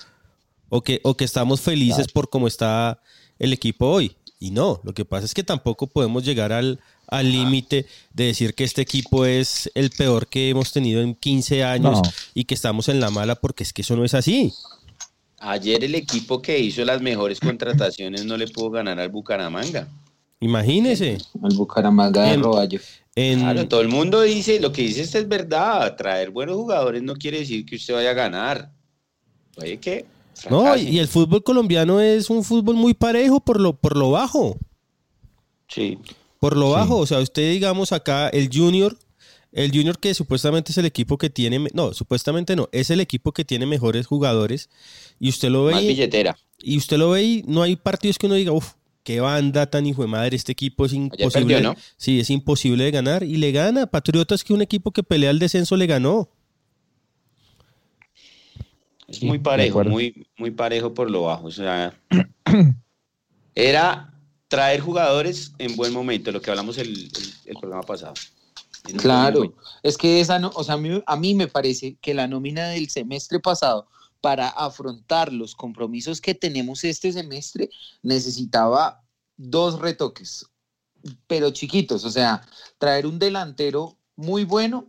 O que, o que estamos felices por cómo está el equipo hoy. Y no, lo que pasa es que tampoco podemos llegar al límite de decir que este equipo es el peor que hemos tenido en 15 años y que estamos en la mala, porque es que eso no es así. Ayer el equipo que hizo las mejores contrataciones no le pudo ganar al Bucaramanga. Imagínese. Al Bucaramanga de Roballo. Claro, todo el mundo dice, lo que dice este es verdad, traer buenos jugadores no quiere decir que usted vaya a ganar. Oye, ¿qué? No, y el fútbol colombiano es un fútbol muy parejo por lo, por lo bajo. Sí. Por lo bajo, o sea, usted digamos acá, el Junior, el Junior que supuestamente es el equipo que tiene, no, supuestamente no, es el equipo que tiene mejores jugadores y usted lo ve. Más billetera. Y usted lo ve y no hay partidos que uno diga, uff, qué banda tan hijo de madre, este equipo es imposible. ¿no? Sí, es imposible de ganar y le gana. Patriotas que un equipo que pelea el descenso le ganó. Es muy parejo, muy, muy parejo por lo bajo. O sea, era traer jugadores en buen momento, lo que hablamos el, el, programa pasado. Claro, es que esa no, o sea, a mí, a mí me parece que la nómina del semestre pasado para afrontar los compromisos que tenemos este semestre necesitaba dos retoques, pero chiquitos, o sea, traer un delantero muy bueno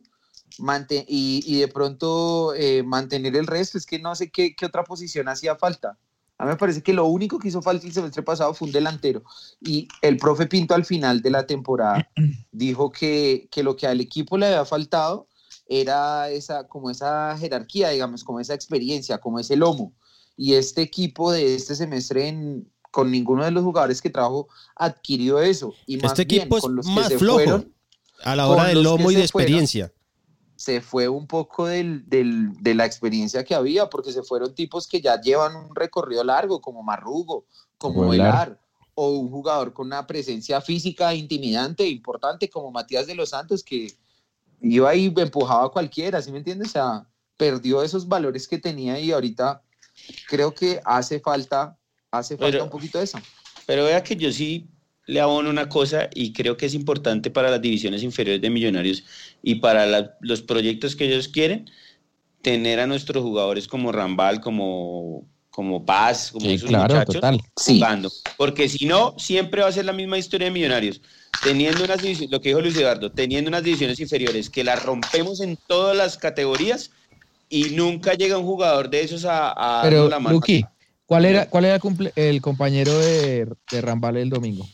y, y, de pronto eh, mantener el resto. Es que no sé qué, qué, otra posición hacía falta. A mí me parece que lo único que hizo falta el semestre pasado fue un delantero. Y el profe Pinto al final de la temporada dijo que, que lo que al equipo le había faltado era esa, como esa jerarquía, digamos, como esa experiencia, como ese lomo. Y este equipo de este semestre en, con ninguno de los jugadores que trajo adquirió eso. Y más este equipo con los más que se flojo fueron, a la hora del lomo y de experiencia se fue un poco del, del, de la experiencia que había, porque se fueron tipos que ya llevan un recorrido largo, como Marrugo, como Velar, o un jugador con una presencia física intimidante, importante, como Matías de los Santos, que iba y empujaba a cualquiera, ¿sí me entiendes? O sea, perdió esos valores que tenía y ahorita creo que hace falta, hace falta un poquito de eso. Pero vea que yo sí le abono una cosa y creo que es importante para las divisiones inferiores de Millonarios y para los proyectos que ellos quieren, tener a nuestros jugadores como Rambal, como, como Paz, como esos muchachos jugando. Porque si no, siempre va a ser la misma historia de Millonarios. Teniendo unas divisiones, lo que dijo Luis Eduardo, teniendo unas divisiones inferiores que las rompemos en todas las categorías y nunca llega un jugador de esos a, Pero, la mano. ¿cuál era, cuál era el compañero de, de Rambal el domingo?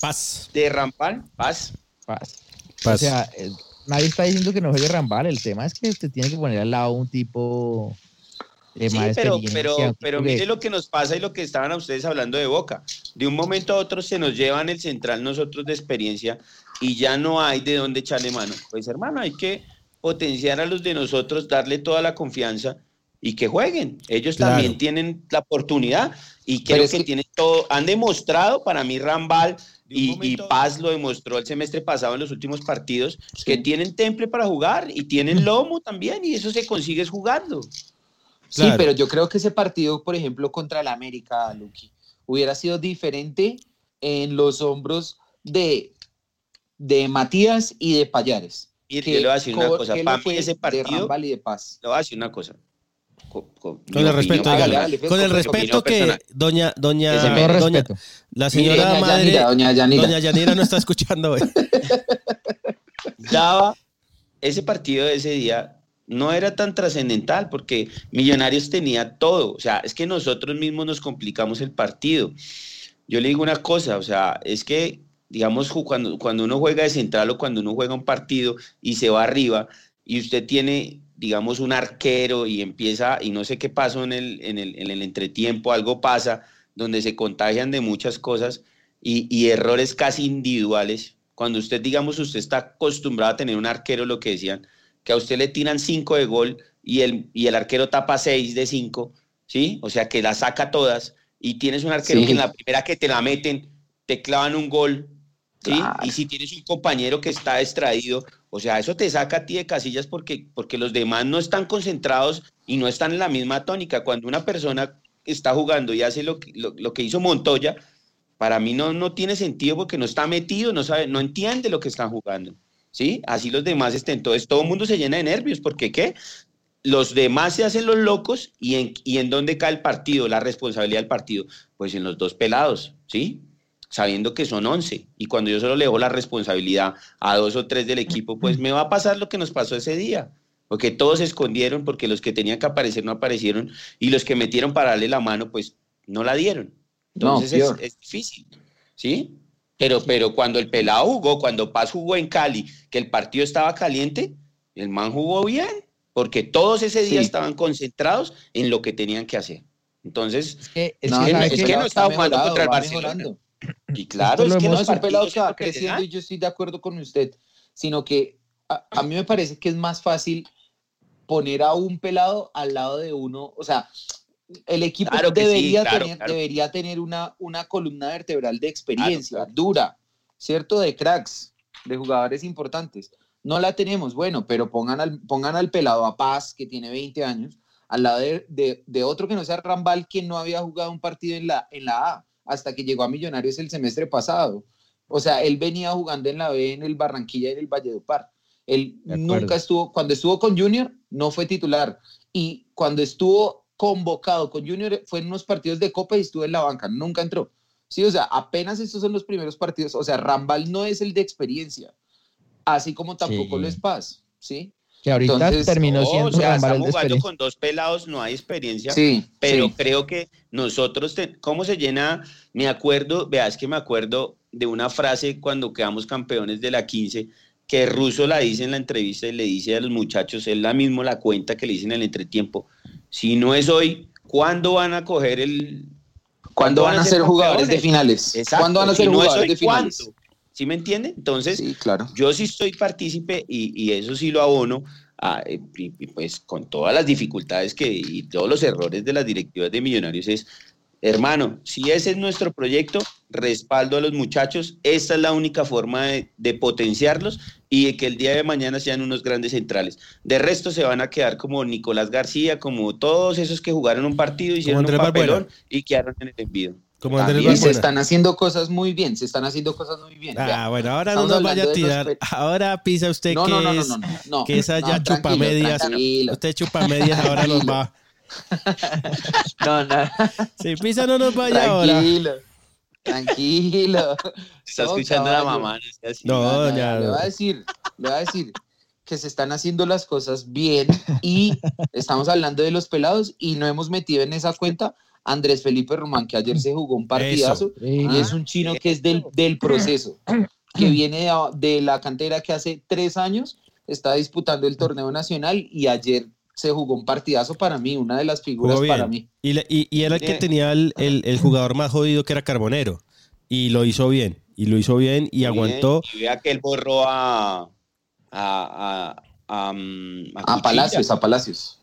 Paz. De Rambal, Paz. Paz. O sea, eh, nadie está diciendo que no juegue Rambal. El tema es que usted tiene que poner al lado un tipo de sí, pero, pero, pero mire lo que nos pasa y lo que estaban a ustedes hablando de Boca. De un momento a otro se nos llevan el central nosotros de experiencia y ya no hay de dónde echarle mano. Pues hermano, hay que potenciar a los de nosotros, darle toda la confianza y que jueguen. Ellos también tienen la oportunidad y creo que, tienen todo. Han demostrado para mí Rambal y, Paz lo demostró el semestre pasado en los últimos partidos, que tienen temple para jugar y tienen lomo también, y eso se consigue jugando. Sí, pero yo creo que ese partido, por ejemplo, contra el América, Luqui, hubiera sido diferente en los hombros de, de Matías y de Payares. Y le voy a decir una cosa, para mí ese partido, y de Paz. le voy a decir una cosa, con, el respeto, con el respeto que doña, doña, la señora madre, doña Yanira. no está escuchando hoy. Daba ese partido de ese día no era tan trascendental porque Millonarios tenía todo, o sea, es que nosotros mismos nos complicamos el partido. Yo le digo una cosa, o sea, es que digamos cuando, cuando uno juega de central o cuando uno juega un partido y se va arriba y usted tiene digamos, un arquero y empieza, y no sé qué pasó en el, en el, en el entretiempo, algo pasa, donde se contagian de muchas cosas y, y, errores casi individuales. Cuando usted, digamos, usted está acostumbrado a tener un arquero, lo que decían, que a usted le tiran cinco de gol y el, y el arquero tapa seis de cinco, ¿sí? O sea, que la saca todas y tienes un arquero que en la primera que te la meten, te clavan un gol ¿sí? Y si tienes un compañero que está distraído, o sea, eso te saca a ti de casillas porque, porque los demás no están concentrados y no están en la misma tónica. Cuando una persona está jugando y hace lo, lo, que hizo Montoya, para mí no, no tiene sentido porque no está metido, no sabe, no entiende lo que están jugando. ¿Sí? Así los demás estén. Entonces todo el mundo se llena de nervios. porque qué? Los demás se hacen los locos y en, y en dónde cae el partido, la responsabilidad del partido. Pues en los dos pelados, ¿sí? Sabiendo que son 11. Y cuando yo solo le dejo la responsabilidad a dos o tres del equipo, pues me va a pasar lo que nos pasó ese día. Porque todos se escondieron, porque los que tenían que aparecer no aparecieron, y los que metieron para darle la mano, pues no la dieron. Entonces es, difícil, ¿sí? Pero, pero cuando el pelado jugó, cuando Paz jugó en Cali, que el partido estaba caliente, el man jugó bien, porque todos ese día estaban concentrados en lo que tenían que hacer. Entonces, es que no, estaba jugando contra el Barcelona. Y claro, es que no es un pelado que va creciendo y yo estoy de acuerdo con usted, sino que a, mí me parece que es más fácil poner a un pelado al lado de uno, o sea, el equipo debería, tener, debería tener una, una columna vertebral de experiencia dura, ¿cierto? De cracks, de jugadores importantes. No la tenemos, bueno, pero pongan al, pongan al pelado a Paz, que tiene 20 años, al lado de, de, otro que no sea Rambal, que no había jugado un partido en la, en la A hasta que llegó a Millonarios el semestre pasado. O sea, él venía jugando en la B, en el Barranquilla y en el Valledupar. Él nunca estuvo, cuando estuvo con Junior, no fue titular. Y cuando estuvo convocado con Junior, fue en unos partidos de Copa y estuvo en la banca, nunca entró. Sí, o sea, apenas estos son los primeros partidos. O sea, Rambal no es el de experiencia, así como tampoco lo es Paz, ¿sí? Que ahorita terminó siendo. o sea, estamos jugando con dos pelados, no hay experiencia. Sí. Pero creo que nosotros, ¿cómo se llena? Me acuerdo, veas que me acuerdo de una frase cuando quedamos campeones de la 15, que Russo la dice en la entrevista y le dice a los muchachos, él la mismo la cuenta que le dice en el entretiempo. Si no es hoy, ¿cuándo van a coger el. ¿Cuándo, van, a ser jugadores de finales? ¿Cuándo van a ser jugadores de finales? ¿Sí me entiende? Entonces, claro. yo sí estoy partícipe y, eso sí lo abono, y, pues con todas las dificultades que, y todos los errores de las directivas de Millonarios es, hermano, si ese es nuestro proyecto, respaldo a los muchachos, esta es la única forma de, potenciarlos y de que el día de mañana sean unos grandes centrales. De resto se van a quedar como Nicolás García, como todos esos que jugaron un partido, hicieron un papelón y quedaron en el envío. Como y se están haciendo cosas muy bien, se están haciendo cosas muy bien. Ah, bueno, ahora no nos vaya a tirar. Ahora pisa usted que no, es no, que esa ya chupa medias. Usted chupa medias, ahora nos va. no, no. Si pisa no nos vaya ahora. Tranquilo. Tranquilo. Está escuchando a la mamá. No, ya. Le voy a decir, le voy a decir que se están haciendo las cosas bien y estamos hablando de los pelados y no hemos metido en esa cuenta Andrés Felipe Román, que ayer se jugó un partidazo, y es un chino que es del, del proceso, que viene de, la cantera que hace tres años está disputando el torneo nacional y ayer se jugó un partidazo para mí, una de las figuras para mí. Y, y, era el que tenía el, el, jugador más jodido que era Carbonero, y lo hizo bien, y lo hizo bien y aguantó. Y vea que él borró a, a, a, a, a Palacios, a Palacios.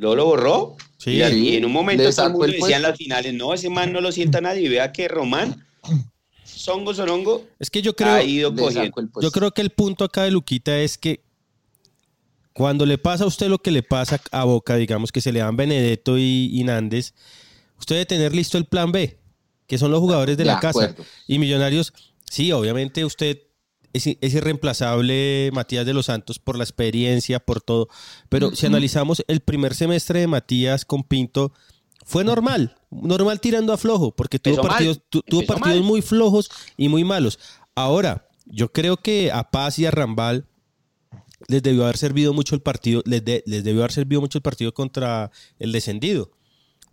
¿Luego lo borró? Sí. Y, en un momento todo el mundo decía en las finales, no, ese man no lo sienta nadie. Y vea que Román, Songo Sorongo, es que yo creo, ha ido Yo creo que el punto acá de Luquita es que cuando le pasa a usted lo que le pasa a Boca, digamos que se le dan Benedetto y, Nández, usted debe tener listo el plan B, que son los jugadores de, la casa. Y Millonarios, sí, obviamente usted es, irreemplazable Matías de los Santos por la experiencia, por todo. Pero si analizamos el primer semestre de Matías con Pinto, fue normal, normal tirando a flojo, porque tuvo partidos, tuvo partidos muy flojos y muy malos. Ahora, yo creo que a Paz y a Rambal les debió haber servido mucho el partido, les, les debió haber servido mucho el partido contra el descendido.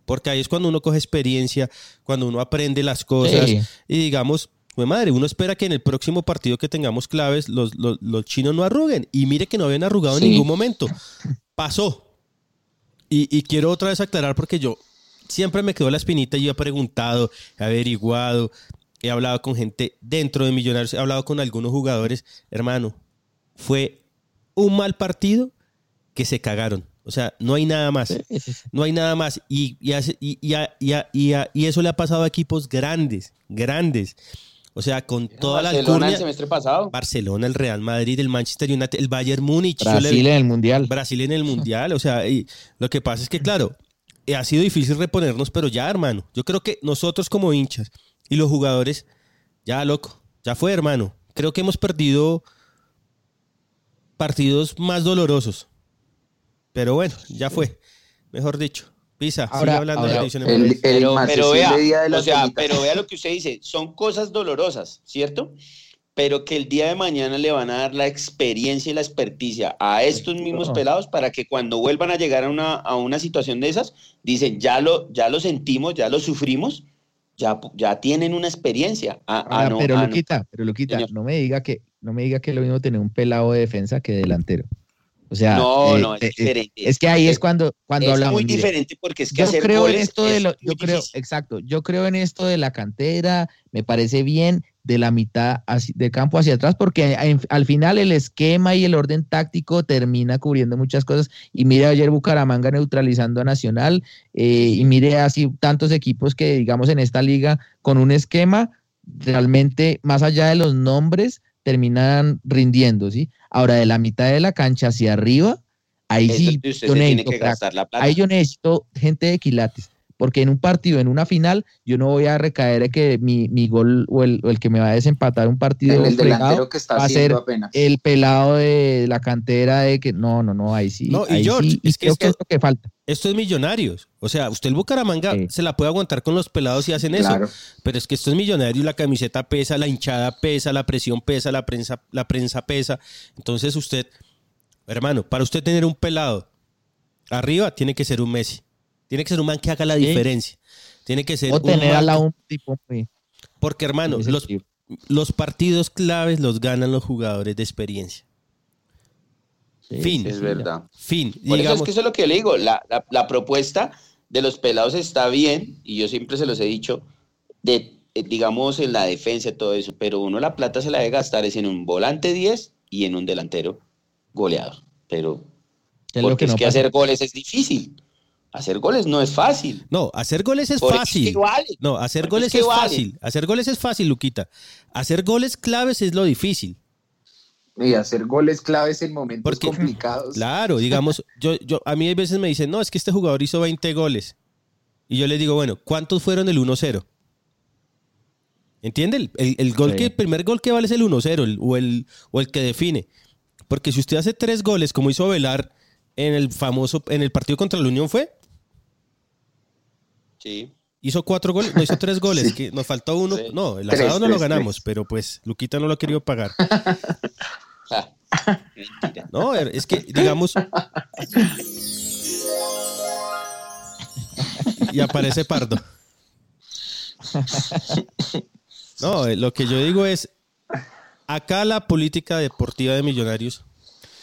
Porque ahí es cuando uno coge experiencia, cuando uno aprende las cosas y digamos, madre, uno espera que en el próximo partido que tengamos claves los, chinos no arruguen. Y mire que no habían arrugado en ningún momento. Pasó. Y, quiero otra vez aclarar porque yo siempre me quedó la espinita y yo he preguntado, he averiguado, he hablado con gente dentro de Millonarios, he hablado con algunos jugadores. Hermano, fue un mal partido que se cagaron. O sea, no hay nada más. No hay nada más. Y, y, y, y, eso le ha pasado a equipos grandes, grandes. O sea, con toda la alcurnia. el semestre pasado. Barcelona, el Real Madrid, el Manchester United, el Bayern Múnich. Brasil en el Mundial. Brasil en el Mundial. O sea, y lo que pasa es que, claro, eh, ha sido difícil reponernos, pero ya, hermano. Yo creo que nosotros como hinchas y los jugadores, ya, loco, ya fue, hermano. Creo que hemos perdido partidos más dolorosos. Pero bueno, ya fue. Mejor dicho. Pisa, ahora, hablando de la división pero, pero, vea, o sea, pero vea lo que usted dice, son cosas dolorosas, ¿cierto? Pero que el día de mañana le van a dar la experiencia y la experticia a estos mismos pelados para que cuando vuelvan a llegar a una, a una situación de esas, dicen, ya lo, ya lo sentimos, ya lo sufrimos, ya, ya tienen una experiencia. Ah, ah, no, pero ah, lo quita, pero lo quita, no me diga que no me diga que lo mismo tener un pelado de defensa que delantero. O sea, no, eh, no, es eh, diferente. Es que ahí es cuando, cuando es muy diferente porque es que yo creo en esto de lo, yo creo, exacto, yo creo en esto de la cantera, me parece bien de la mitad de campo hacia atrás, porque al final el esquema y el orden táctico termina cubriendo muchas cosas. Y mire ayer Bucaramanga neutralizando a Nacional, eh, y mire así tantos equipos que, digamos, en esta liga, con un esquema, realmente, más allá de los nombres, terminan rindiendo, ¿sí? Ahora, de la mitad de la cancha hacia arriba, ahí sí, yo necesito, ahí yo necesito gente de quilates porque en un partido, en una final, yo no voy a recaer en que mi, mi gol o el, el, que me va a desempatar un partido el delantero que está va a ser el pelado de la cantera de que no, no, no, ahí sí. No, y George, es que, esto, que falta. Esto es millonarios. O sea, usted el Bucaramanga se la puede aguantar con los pelados si hacen eso. Pero es que esto es millonario, la camiseta pesa, la hinchada pesa, la presión pesa, la prensa, la prensa pesa. Entonces usted, hermano, para usted tener un pelado arriba, tiene que ser un Messi. Tiene que ser un man que haga la diferencia. Tiene que ser o tener a un tipo Porque, hermano, los, los, partidos claves los ganan los jugadores de experiencia. fin. Es verdad. Fin. Por eso es que eso es lo que le digo. La, la, propuesta de los pelados está bien, y yo siempre se los he dicho, de, eh, digamos, en la defensa y todo eso, pero uno la plata se la debe gastar es en un volante 10 y en un delantero goleador. Pero porque es que hacer goles es difícil. Hacer goles no es fácil. No, hacer goles es fácil. No, hacer goles es, fácil. Hacer goles es fácil, Luquita. Hacer goles claves es lo difícil. Y hacer goles claves en momentos complicados. Claro, digamos, yo, yo, a mí a veces me dicen, no, es que este jugador hizo 20 goles. Y yo les digo, bueno, ¿cuántos fueron el 1-0? ¿Entiende? El, gol que, el primer gol que vale es el 1-0 o, el, o el que define. Porque si usted hace tres goles, como hizo Velar en el famoso, en el partido contra la Unión, ¿fue? Sí. Hizo cuatro goles, no hizo tres goles, que nos faltó uno. No, el asado no lo ganamos, pero pues Luquita no lo ha querido pagar. no, es que, digamos. y aparece Pardo. No, eh, lo que yo digo es, acá la política deportiva de Millonarios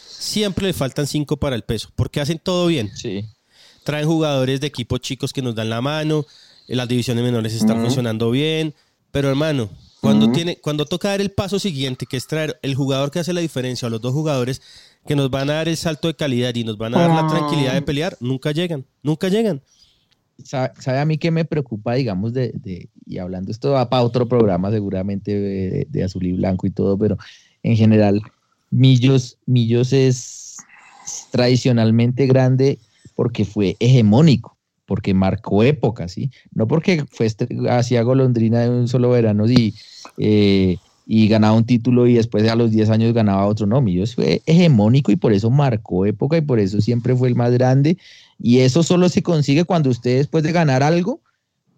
siempre le faltan cinco para el peso, porque hacen todo bien. Sí traen jugadores de equipos chicos que nos dan la mano, eh, las divisiones menores están funcionando bien, pero hermano, cuando, tiene, cuando toca dar el paso siguiente, que es traer el jugador que hace la diferencia, o los dos jugadores que nos van a dar el salto de calidad y nos van a dar la tranquilidad de pelear, nunca llegan, nunca llegan. ¿Sabe a mí qué me preocupa, digamos, de, y hablando, esto va para otro programa seguramente de, de, azul y blanco y todo, pero en general, Millos, Millos es tradicionalmente grande porque fue hegemónico, porque marcó época, ¿sí? No porque fue hacía golondrina de un solo verano y, eh, y ganaba un título y después a los 10 años ganaba otro, no, Millos fue hegemónico y por eso marcó época y por eso siempre fue el más grande y eso solo se consigue cuando usted después de ganar algo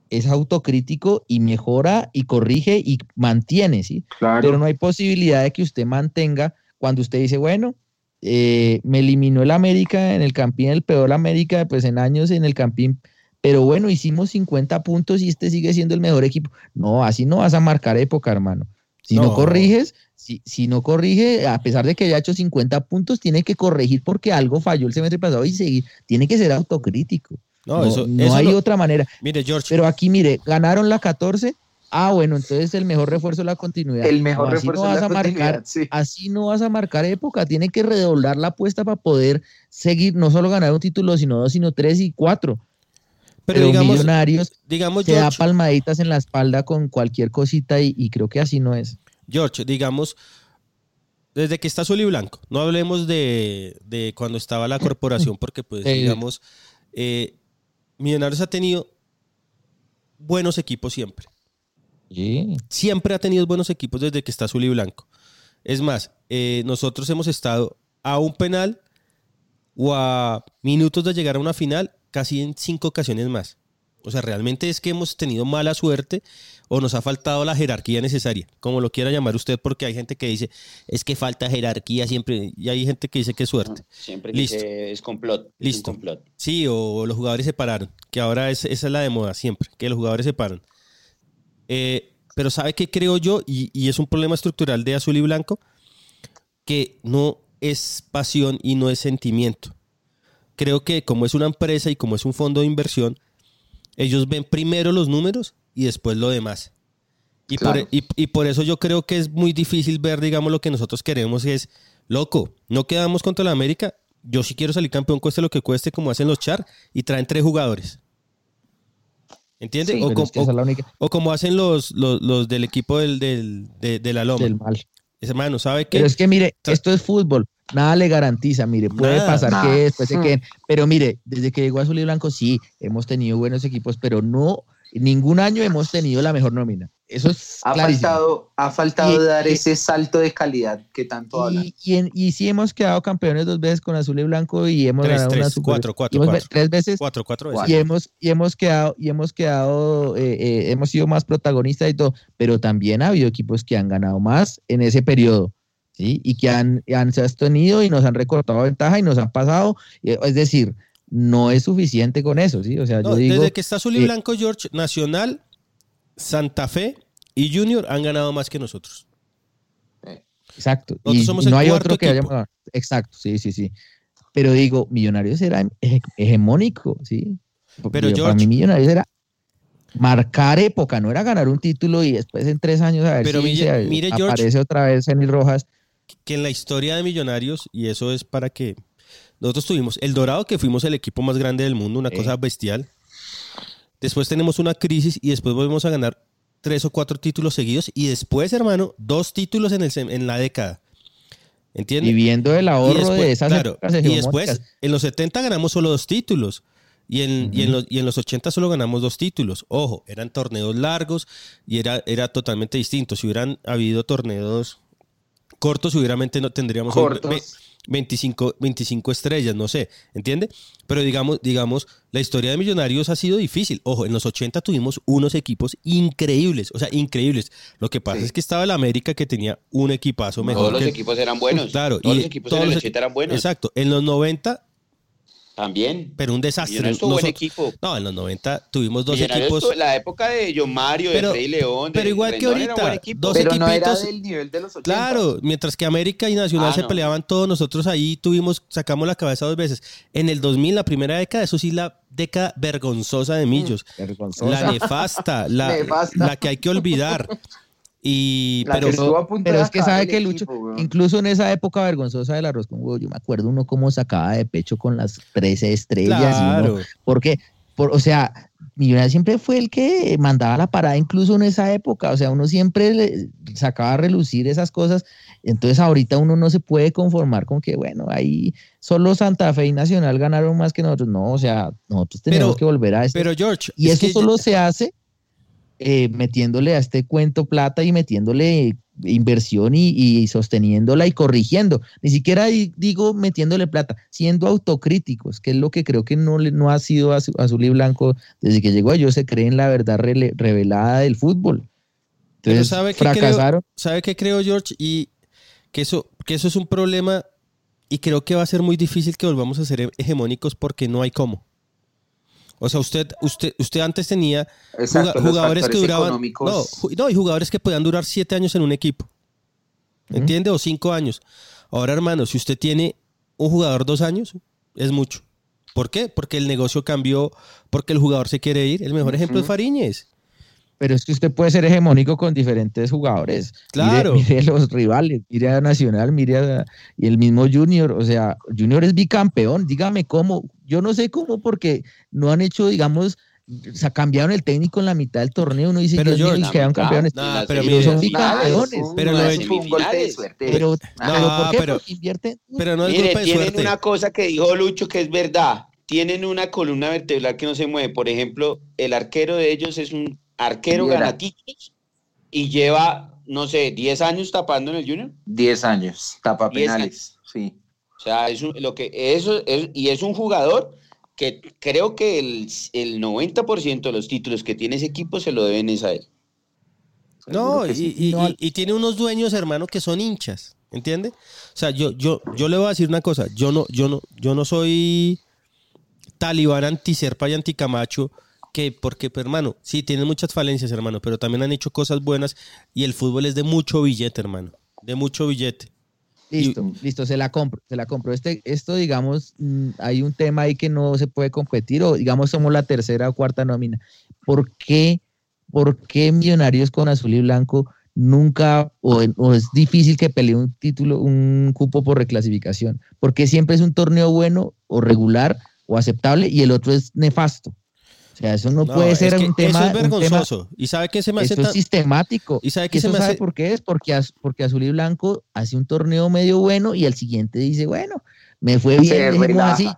es autocrítico y mejora y corrige y mantiene, ¿sí? Pero no hay posibilidad de que usted mantenga cuando usted dice, bueno, eh, me eliminó el América en el Campín, el peor América, pues en años en el Campín. Pero bueno, hicimos 50 puntos y este sigue siendo el mejor equipo. No, así no vas a marcar época, hermano. Si no, corriges, si, si, no corrige, a pesar de que haya hecho 50 puntos, tiene que corregir porque algo falló el semestre pasado y seguir. Tiene que ser autocrítico. No, no, hay otra manera. Mire, George. Pero aquí, mire, ganaron la 14 Ah, bueno, entonces el mejor refuerzo es la continuidad. El mejor refuerzo es la continuidad, Así no vas a marcar época, tiene que redoblar la apuesta para poder seguir, no solo ganar un título, sino dos, sino tres y cuatro. pero, digamos, Millonarios digamos, se da palmaditas en la espalda con cualquier cosita y, creo que así no es. George, digamos, desde que está Azul y Blanco, no hablemos de, cuando estaba la corporación, porque pues, digamos, eh, Millonarios ha tenido buenos equipos siempre. Siempre ha tenido buenos equipos desde que está Azul y Blanco. Es más, eh, nosotros hemos estado a un penal o a minutos de llegar a una final casi en cinco ocasiones más. O sea, realmente es que hemos tenido mala suerte o nos ha faltado la jerarquía necesaria, como lo quiera llamar usted, porque hay gente que dice, es que falta jerarquía siempre, y hay gente que dice que es suerte. Siempre Listo. es complot. Listo. complot. Sí, o los jugadores se pararon, que ahora es, esa es la de moda siempre, que los jugadores se paran. Eh, pero ¿sabe qué creo yo? Y, y es un problema estructural de azul y blanco, que no es pasión y no es sentimiento. Creo que como es una empresa y como es un fondo de inversión, ellos ven primero los números y después lo demás. Y, por, y, por, eso yo creo que es muy difícil ver, digamos, lo que nosotros queremos es, loco, no quedamos contra la América, yo sí quiero salir campeón, cueste lo que cueste, como hacen los char, y traen tres jugadores. ¿Entiendes? o, como hacen los, los, del equipo del, del, de, la Loma. Del mal. Hermano, ¿sabe qué? Pero es que mire, esto es fútbol. Nada le garantiza, mire, puede pasar que después se queden. Pero mire, desde que llegó Azul y Blanco, sí, hemos tenido buenos equipos, pero no, ningún año hemos tenido la mejor nómina. Eso es ha faltado, ha faltado dar ese salto de calidad que tanto hablan. Y, y, sí hemos quedado campeones dos veces con azul y blanco y hemos ganado una cuatro, cuatro, tres veces cuatro, cuatro veces. y hemos y hemos quedado y hemos quedado eh, eh, hemos sido más protagonistas y todo, pero también ha habido equipos que han ganado más en ese periodo. ¿Sí? y que han, han sostenido y nos han recortado ventaja y nos han pasado, eh, es decir, no es suficiente con eso, ¿sí? O sea, yo digo, desde que está azul y blanco, George, Nacional Santa Fe y Junior han ganado más que nosotros. Exacto. y no hay otro que haya Exacto, sí, sí, sí. Pero digo, Millonarios era hegemónico, ¿sí? Pero yo, para mí Millonarios era marcar época, no era ganar un título y después en tres años a ver pero si mire, aparece otra vez en el Rojas. Que en la historia de Millonarios, y eso es para que nosotros tuvimos el Dorado, que fuimos el equipo más grande del mundo, una cosa bestial. Después tenemos una crisis y después volvemos a ganar tres o cuatro títulos seguidos y después, hermano, dos títulos en, el, en la década. ¿Entiendes? Viviendo el ahorro de esas claro, Y después, en los 70 ganamos solo dos títulos. Y en, y, en los, y en los 80 solo ganamos dos títulos. Ojo, eran torneos largos y era, era totalmente distinto. Si hubieran habido torneos cortos, seguramente no tendríamos... Cortos. 25, 25 estrellas, no sé, ¿entiende? Pero digamos, digamos, la historia de Millonarios ha sido difícil. Ojo, en los 80 tuvimos unos equipos increíbles, o sea, increíbles. Lo que pasa es que estaba el América que tenía un equipazo mejor. Todos los equipos eran buenos. Claro, todos los equipos en los 80 eran buenos. Exacto. En los 90 también. Pero un desastre. Buen equipo. No, en los 90 tuvimos dos equipos. La época de John Mario, de Rey León. pero igual que ahorita. Dos pero equipitos. No era del nivel de los 80. Claro, mientras que América y Nacional ah, se peleaban todos, nosotros ahí tuvimos, sacamos la cabeza dos veces. En el 2000, la primera década, eso sí, la década vergonzosa de Millos. Mm, vergonzosa. La nefasta, la, la que hay que olvidar. Y, pero, pero es que sabe que Lucho, incluso en esa época vergonzosa del arroz con huevo, yo me acuerdo uno cómo sacaba de pecho con las 13 estrellas. Claro. porque, por, o sea, Millonarios siempre fue el que mandaba la parada, incluso en esa época. O sea, uno siempre le sacaba a relucir esas cosas. Entonces, ahorita uno no se puede conformar con que, bueno, ahí solo Santa Fe y Nacional ganaron más que nosotros. No, o sea, nosotros tenemos que volver a eso. Pero, George. Y eso solo se hace eh, metiéndole a este cuento plata y metiéndole inversión y, sosteniéndola y corrigiendo. Ni siquiera digo metiéndole plata, siendo autocríticos, que es lo que creo que no, no ha sido azul y blanco desde que llegó. Ellos se creen la verdad revelada del fútbol. Entonces, ¿sabe fracasaron. Creo, ¿Sabe qué creo, George? Y que eso, que eso es un problema y creo que va a ser muy difícil que volvamos a ser hegemónicos porque no hay cómo. O sea, usted, usted, usted antes tenía jugadores que duraban. No, no, y jugadores que podían durar siete años en un equipo. ¿Entiende? O cinco años. Ahora, hermano, si usted tiene un jugador dos años, es mucho. ¿Por qué? Porque el negocio cambió, porque el jugador se quiere ir. El mejor ejemplo es Fariñez. Pero es que usted puede ser hegemónico con diferentes jugadores. Claro. Mire, los rivales, mire a Nacional, mire a, y el mismo Junior. O sea, Junior es bicampeón. Dígame cómo. Yo no sé cómo porque no han hecho, digamos, o sea, cambiaron el técnico en la mitad del torneo. Uno dice, Pero Dios mío, George, y quedaron campeones. No, pero mire, son bicampeones. pero no lo es un golpe de suerte. Pero, No, pero ¿por qué? pero- Porque invierten. pero no es Mire, golpe de tienen suerte. una cosa que dijo Lucho que es verdad. Tienen una columna vertebral que no se mueve. Por ejemplo, el arquero de ellos es un arquero ganatitos y lleva, no sé, 10 años tapando en el Junior. 10 años, tapa penales. Sí. O sea, es un- lo que eso es, y es un jugador que creo que el, el 90% de los títulos que tiene ese equipo se lo deben es a él. No, Seguro que y, sí. y- No, y- y tiene unos dueños, hermano, que son hinchas, ¿entiende? O sea, yo, yo, yo le voy a decir una cosa, yo no, yo no, yo no soy talibán anti-Serpa y anti-Camacho, que, porque, pues, hermano, sí, tienen muchas falencias, hermano, pero también han hecho cosas buenas y el fútbol es de mucho billete, hermano, de mucho billete. Listo, listo, se la compro, se la compro. Este, esto, digamos, mm, hay un tema ahí que no se puede competir, o digamos, somos la tercera o cuarta nómina. ¿Por qué, por qué Millonarios con azul y blanco nunca, o, o es difícil que pelee un título, un cupo por reclasificación? Porque siempre es un torneo bueno o regular o aceptable y el otro es nefasto. O sea, eso no, No, puede es ser que un tema. Eso es un tema- vergonzoso. ¿Y sabe qué se me hace eso es tan- sistemático. ¿Y sabe ¿Y qué se eso me sabe hace? por qué es? Porque, Az- porque Azul y Blanco hace un torneo medio bueno y al siguiente dice, bueno, me fue bien, dejemos relaja. así,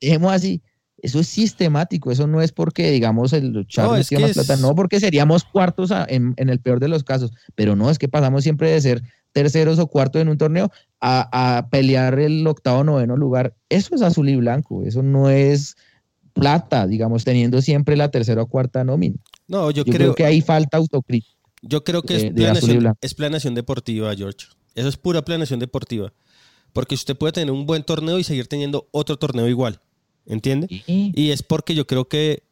dejemos así. Eso es sistemático, eso no es porque, digamos, el Charles que más plata, es- no porque seríamos cuartos a- en, en el peor de los casos, pero no, es que pasamos siempre de ser terceros o cuartos en un torneo a, a pelear el octavo o noveno lugar. Eso es azul y blanco, eso no es plata, digamos, teniendo siempre la tercera o cuarta nómina. No, yo, Yo, creo, creo, que ahí falta autocrítica. yo creo que de- es, planeación, blanco. es planeación deportiva, George. Eso es pura planeación deportiva. Porque usted puede tener un buen torneo y seguir teniendo otro torneo igual. ¿Entiende? Y es porque yo creo que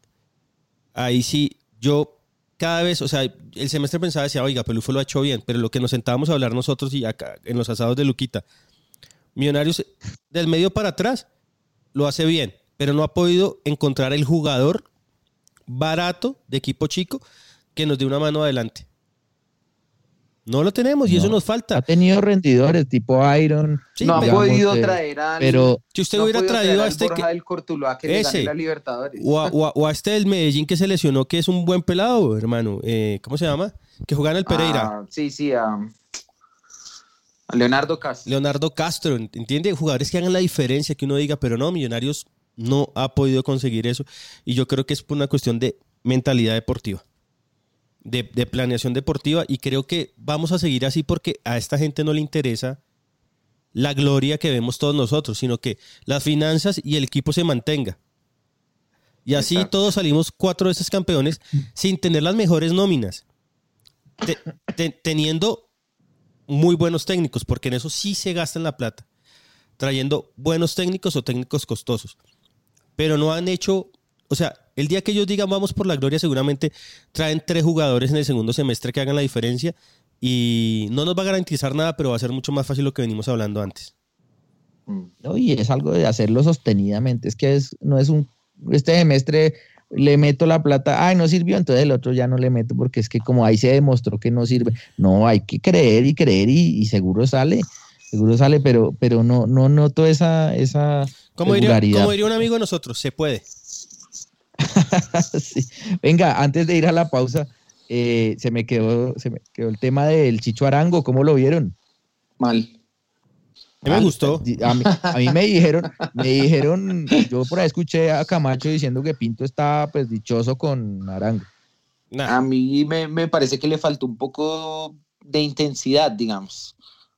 ahí sí, yo cada vez, o sea, el semestre pensaba, decía, oiga, Pelufo lo ha hecho bien, pero lo que nos sentábamos a hablar nosotros y acá en los asados de Luquita, Millonarios del medio para atrás lo hace bien, pero no ha podido encontrar el jugador barato de equipo chico que nos dé una mano adelante. No lo tenemos y eso No. nos Ha falta. tenido rendidores tipo Iron. Sí, no ha pero- podido eh, traer al. pero Si usted no ha hubiera traído a este que- del Cortuluá que le Ese. gane la Libertadores. O a, o a- o a este del Medellín que se lesionó, que es un buen pelado, hermano. Eh, ¿Cómo se llama? Que juega en el Pereira. Ah, sí, sí, a, a Leonardo Castro. Leonardo Castro, ¿entiende? Jugadores que hagan la diferencia, que uno diga, pero no, Millonarios no ha podido conseguir eso. Y yo creo que es por una cuestión de mentalidad deportiva, de, de planeación deportiva. Y creo que vamos a seguir así porque a esta gente no le interesa la gloria que vemos todos nosotros, sino que las finanzas y el equipo se mantenga. Y así Exacto. todos salimos cuatro veces campeones sin tener las mejores nóminas, Te- te- teniendo muy buenos técnicos, porque en eso sí se gastan la plata, trayendo buenos técnicos o técnicos costosos. Pero no han hecho, o sea, el día que ellos digan vamos por la gloria, seguramente traen tres jugadores en el segundo semestre que hagan la diferencia y no nos va a garantizar nada, pero va a ser mucho más fácil lo que venimos hablando antes. Mm. ¿no? Y es algo de hacerlo sostenidamente. Es que es, no es un. Este semestre le meto la plata, ay, no sirvió, entonces el otro ya no le meto porque es que como ahí se demostró que no sirve. No, hay que creer y creer y, seguro sale, seguro sale, pero, pero no, no noto esa, esa Como diría, un amigo de nosotros, se puede. Sí. Venga, antes de ir a la pausa, eh, se me quedó, se me quedó el tema del Chicho Arango, ¿cómo lo vieron? Mal. A mí me Ah, gustó. A mí, a mí me dijeron, me dijeron, yo por ahí escuché a Camacho diciendo que Pinto estaba pues dichoso con Arango. Nah. A mí me, me parece que le faltó un poco de intensidad, digamos.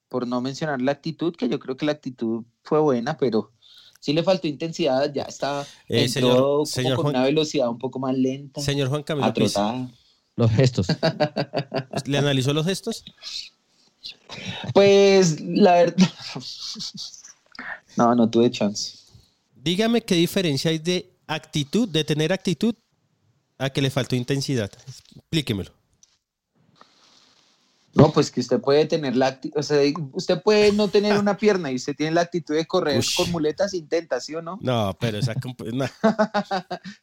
Por no mencionar la actitud, que yo creo que la actitud fue buena, pero sí le faltó intensidad, ya está Eh, entró señor- como señor con Juan- una velocidad un poco más lenta, Señor Juan Camilo Piz. Los gestos. ¿le analizó los gestos? Pues la verdad. No, no tuve chance. Dígame qué diferencia hay de actitud, de tener actitud, a que le faltó intensidad. Explíquemelo. No, pues que usted puede tener la actitud, o sea, usted puede no tener una pierna y usted tiene la actitud de correr Ush. con muletas, intenta, ¿sí o no? No, pero esa no,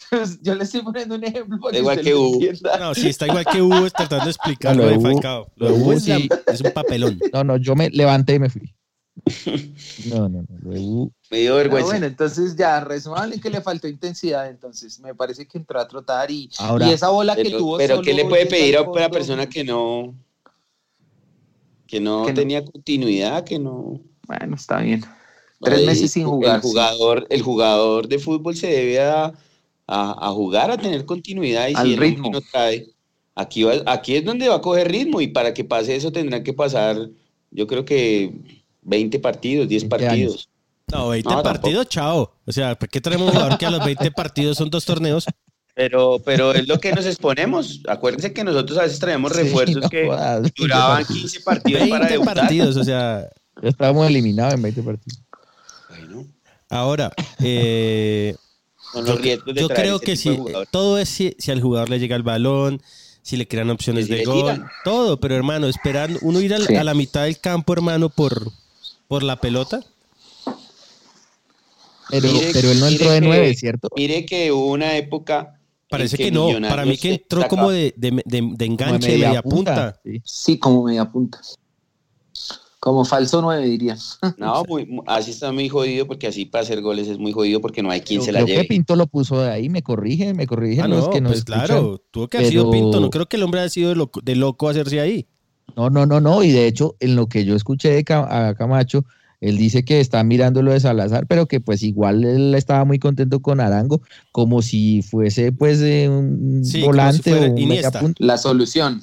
Pues yo le estoy poniendo un ejemplo para que Igual que Hugo. entienda. no, sí, está igual que Hugo tratando de explicar No, lo de Falcao. Lo lo de de Hugo Hugo es, la- sí. es un papelón. No, no, yo me levanté y me fui. No, no, no. Me dio vergüenza. bueno, entonces ya, resumable que le faltó intensidad, entonces me parece que entró a trotar y, y esa bola que tuvo. Pero ¿qué le puede pedir a una persona que no, que no tenía continuidad, que no. Bueno, está bien. Tres meses sin jugar. El jugador, el jugador de fútbol se debe a, jugar, a tener continuidad y Al ritmo. no trae. Aquí, aquí es donde va a coger ritmo y para que pase eso tendrán que pasar, yo creo que 20 partidos, 10 partidos. No, 20 partidos, chao. O sea, ¿por qué tenemos un jugador que a los 20 partidos son dos torneos? Pero, pero es lo que nos exponemos. Acuérdense que nosotros a veces traemos refuerzos que duraban 15 partidos 20 para debutar. partidos, o sea... Ya estábamos eliminados en 20 partidos. Bueno. Ahora, eh, yo, creo que si todo es si, al jugador le llega el balón, si le crean opciones de gol, todo, pero hermano, esperar uno ir a, la mitad del campo, hermano, por, por la pelota. Pero, pero él no entró de nueve, ¿cierto? Mire que hubo una época. Parece que, no, para mí que entró como de, de, de, enganche, de media, punta. Sí. como media punta. Como falso nueve, diría. No, así está muy jodido porque así para hacer goles es muy jodido porque no hay quien se la lleve. que Pinto lo puso de ahí, me corrige, me corrigen ah, no, que no pues claro, tuvo que haber sido Pinto, no creo que el hombre haya sido de loco, de loco hacerse ahí. No, no, no, no, y de hecho, en lo que yo escuché de a Camacho, él dice que está mirando lo de Salazar, pero que pues igual él estaba muy contento con Arango, como si fuese pues un volante o un La solución.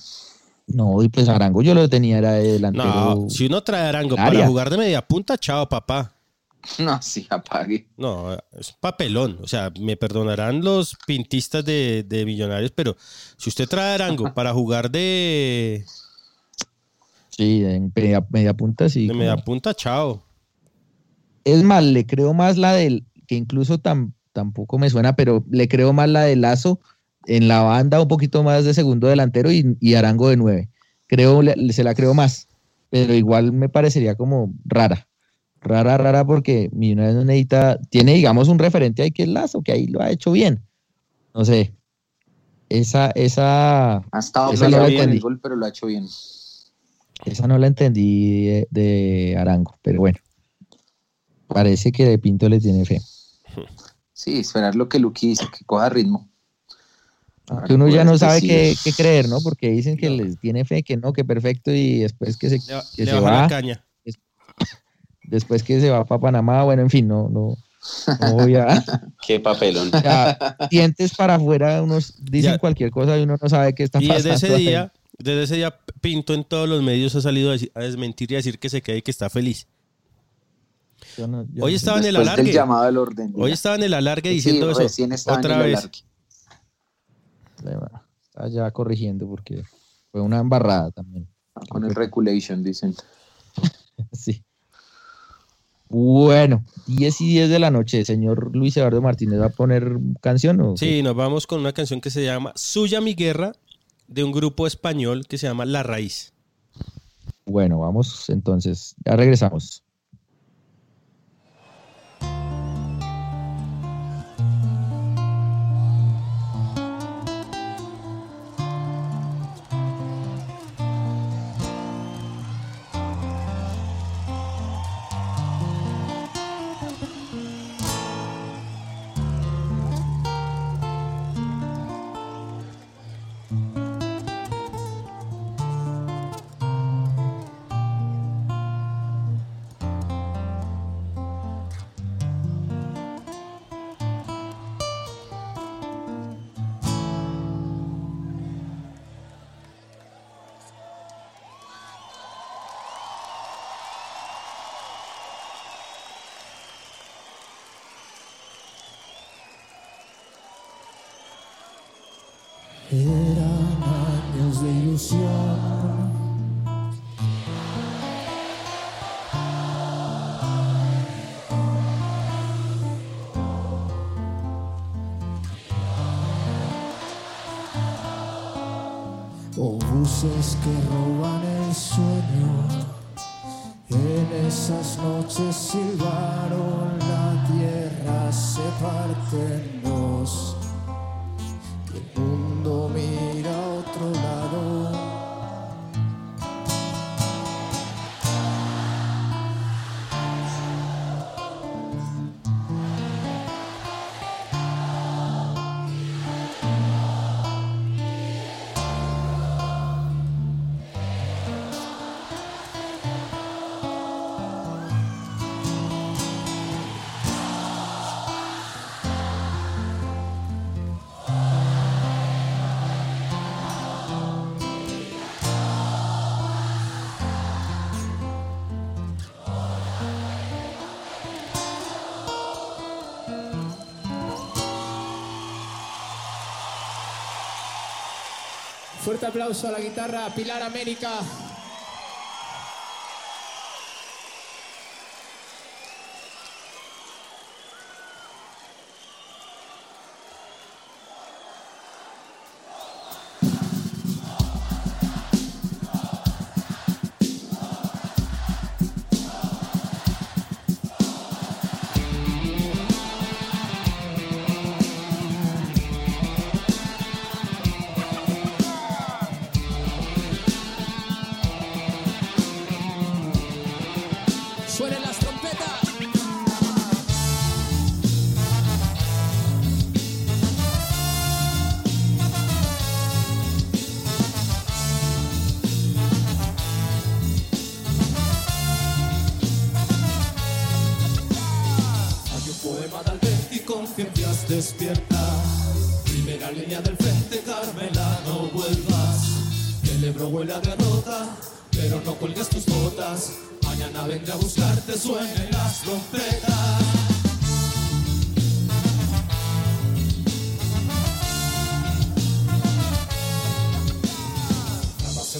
No, y pues Arango yo lo tenía era delantero. No, si uno trae Arango para jugar de media punta, chao papá. No, sí, apague. No, es papelón. O sea, me perdonarán los pintistas de, millonarios, pero si usted trae Arango para jugar de... Sí, en media, punta, sí. De media punta, chao. Es más, le creo más la del, que incluso tampoco me suena, pero le creo más la de Lazo en la banda, un poquito más de segundo delantero y, Arango de nueve. Creo, se la creo más, pero igual me parecería como rara. Rara, rara, porque Millonarios no necesita, tiene, digamos, un referente ahí que es Lazo, que ahí lo ha hecho bien. No sé. Esa, esa. Ha estado esa no bien el gol, pero lo ha hecho bien. Esa no la entendí de, de Arango, pero bueno. Parece que de Pinto le tiene fe. Sí, esperar lo que Luqui dice, que coja ritmo. Que uno ya no sabe qué, creer, ¿no? Porque dicen que les tiene fe, que no, que perfecto, y después que se, que se va. Caña. Después que se va para Panamá, bueno, en fin, no, no, voy a. Qué papelón. dientes para afuera, unos dicen cualquier cosa y uno no sabe qué está pasando. Y desde ese día, desde ese día, Pinto en todos los medios ha salido a, desmentir y a decir que se queda y que está feliz. Hoy estaba en el alargue. Hoy estaba en el alargue diciendo eso. Otra vez. Está ya corrigiendo porque fue una embarrada también. Ah, con el regulation, dicen. sí. Bueno, 10 y 10 de la noche, señor Luis Eduardo Martínez, ¿va a poner canción? ¿o sí, nos vamos con una canción que se llama Suya mi guerra, de un grupo español que se llama La Raíz. Bueno, vamos entonces, ya regresamos. Fuerte aplauso a la guitarra Pilar América. Despierta. Primera línea del frente, Carmela, no vuelvas. El Ebro huele a derrota, pero no cuelgues tus botas. Mañana vendré a buscarte, suenen las trompetas.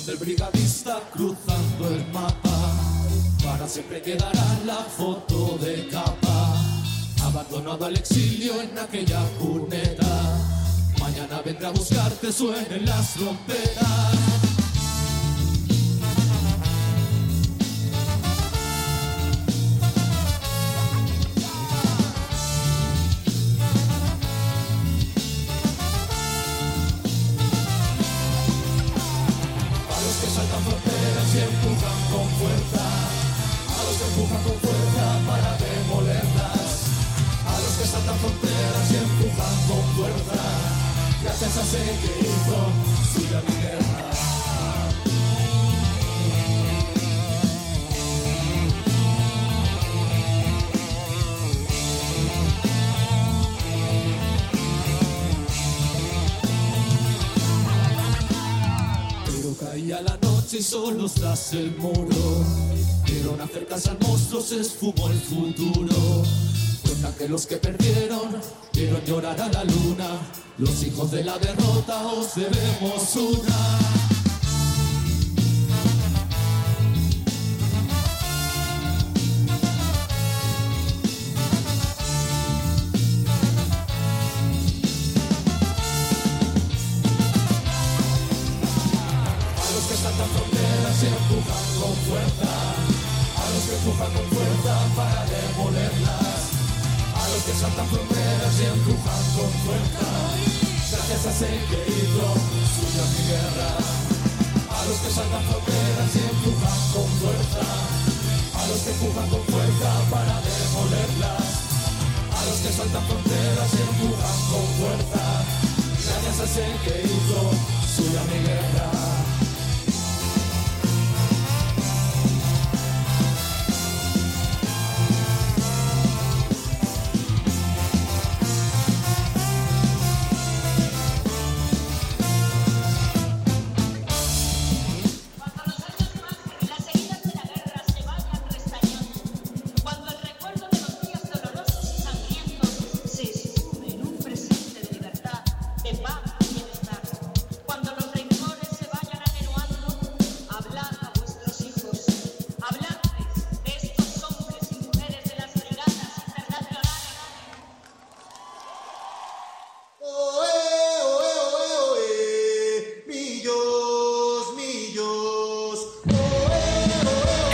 Del brigadista cruzando el mapa. Para siempre quedará la foto de capa abandonado al exilio en aquella cuneta. Mañana vendrá a buscarte, suenen las trompetas. Gracias a ese que hizo suya mi guerra. Pero caía la noche y solo tras el muro. Vieron acercarse al monstruo, se esfumó el futuro que los que perdieron vieron llorar a la luna. Los hijos de la derrota os debemos una. Ese que hizo suya mi guerra. A los que saltan fronteras y empujan con fuerza. A los que empujan con fuerza para demolerlas. A los que saltan fronteras y empujan con fuerza. Gracias a ese que hizo suya mi guerra.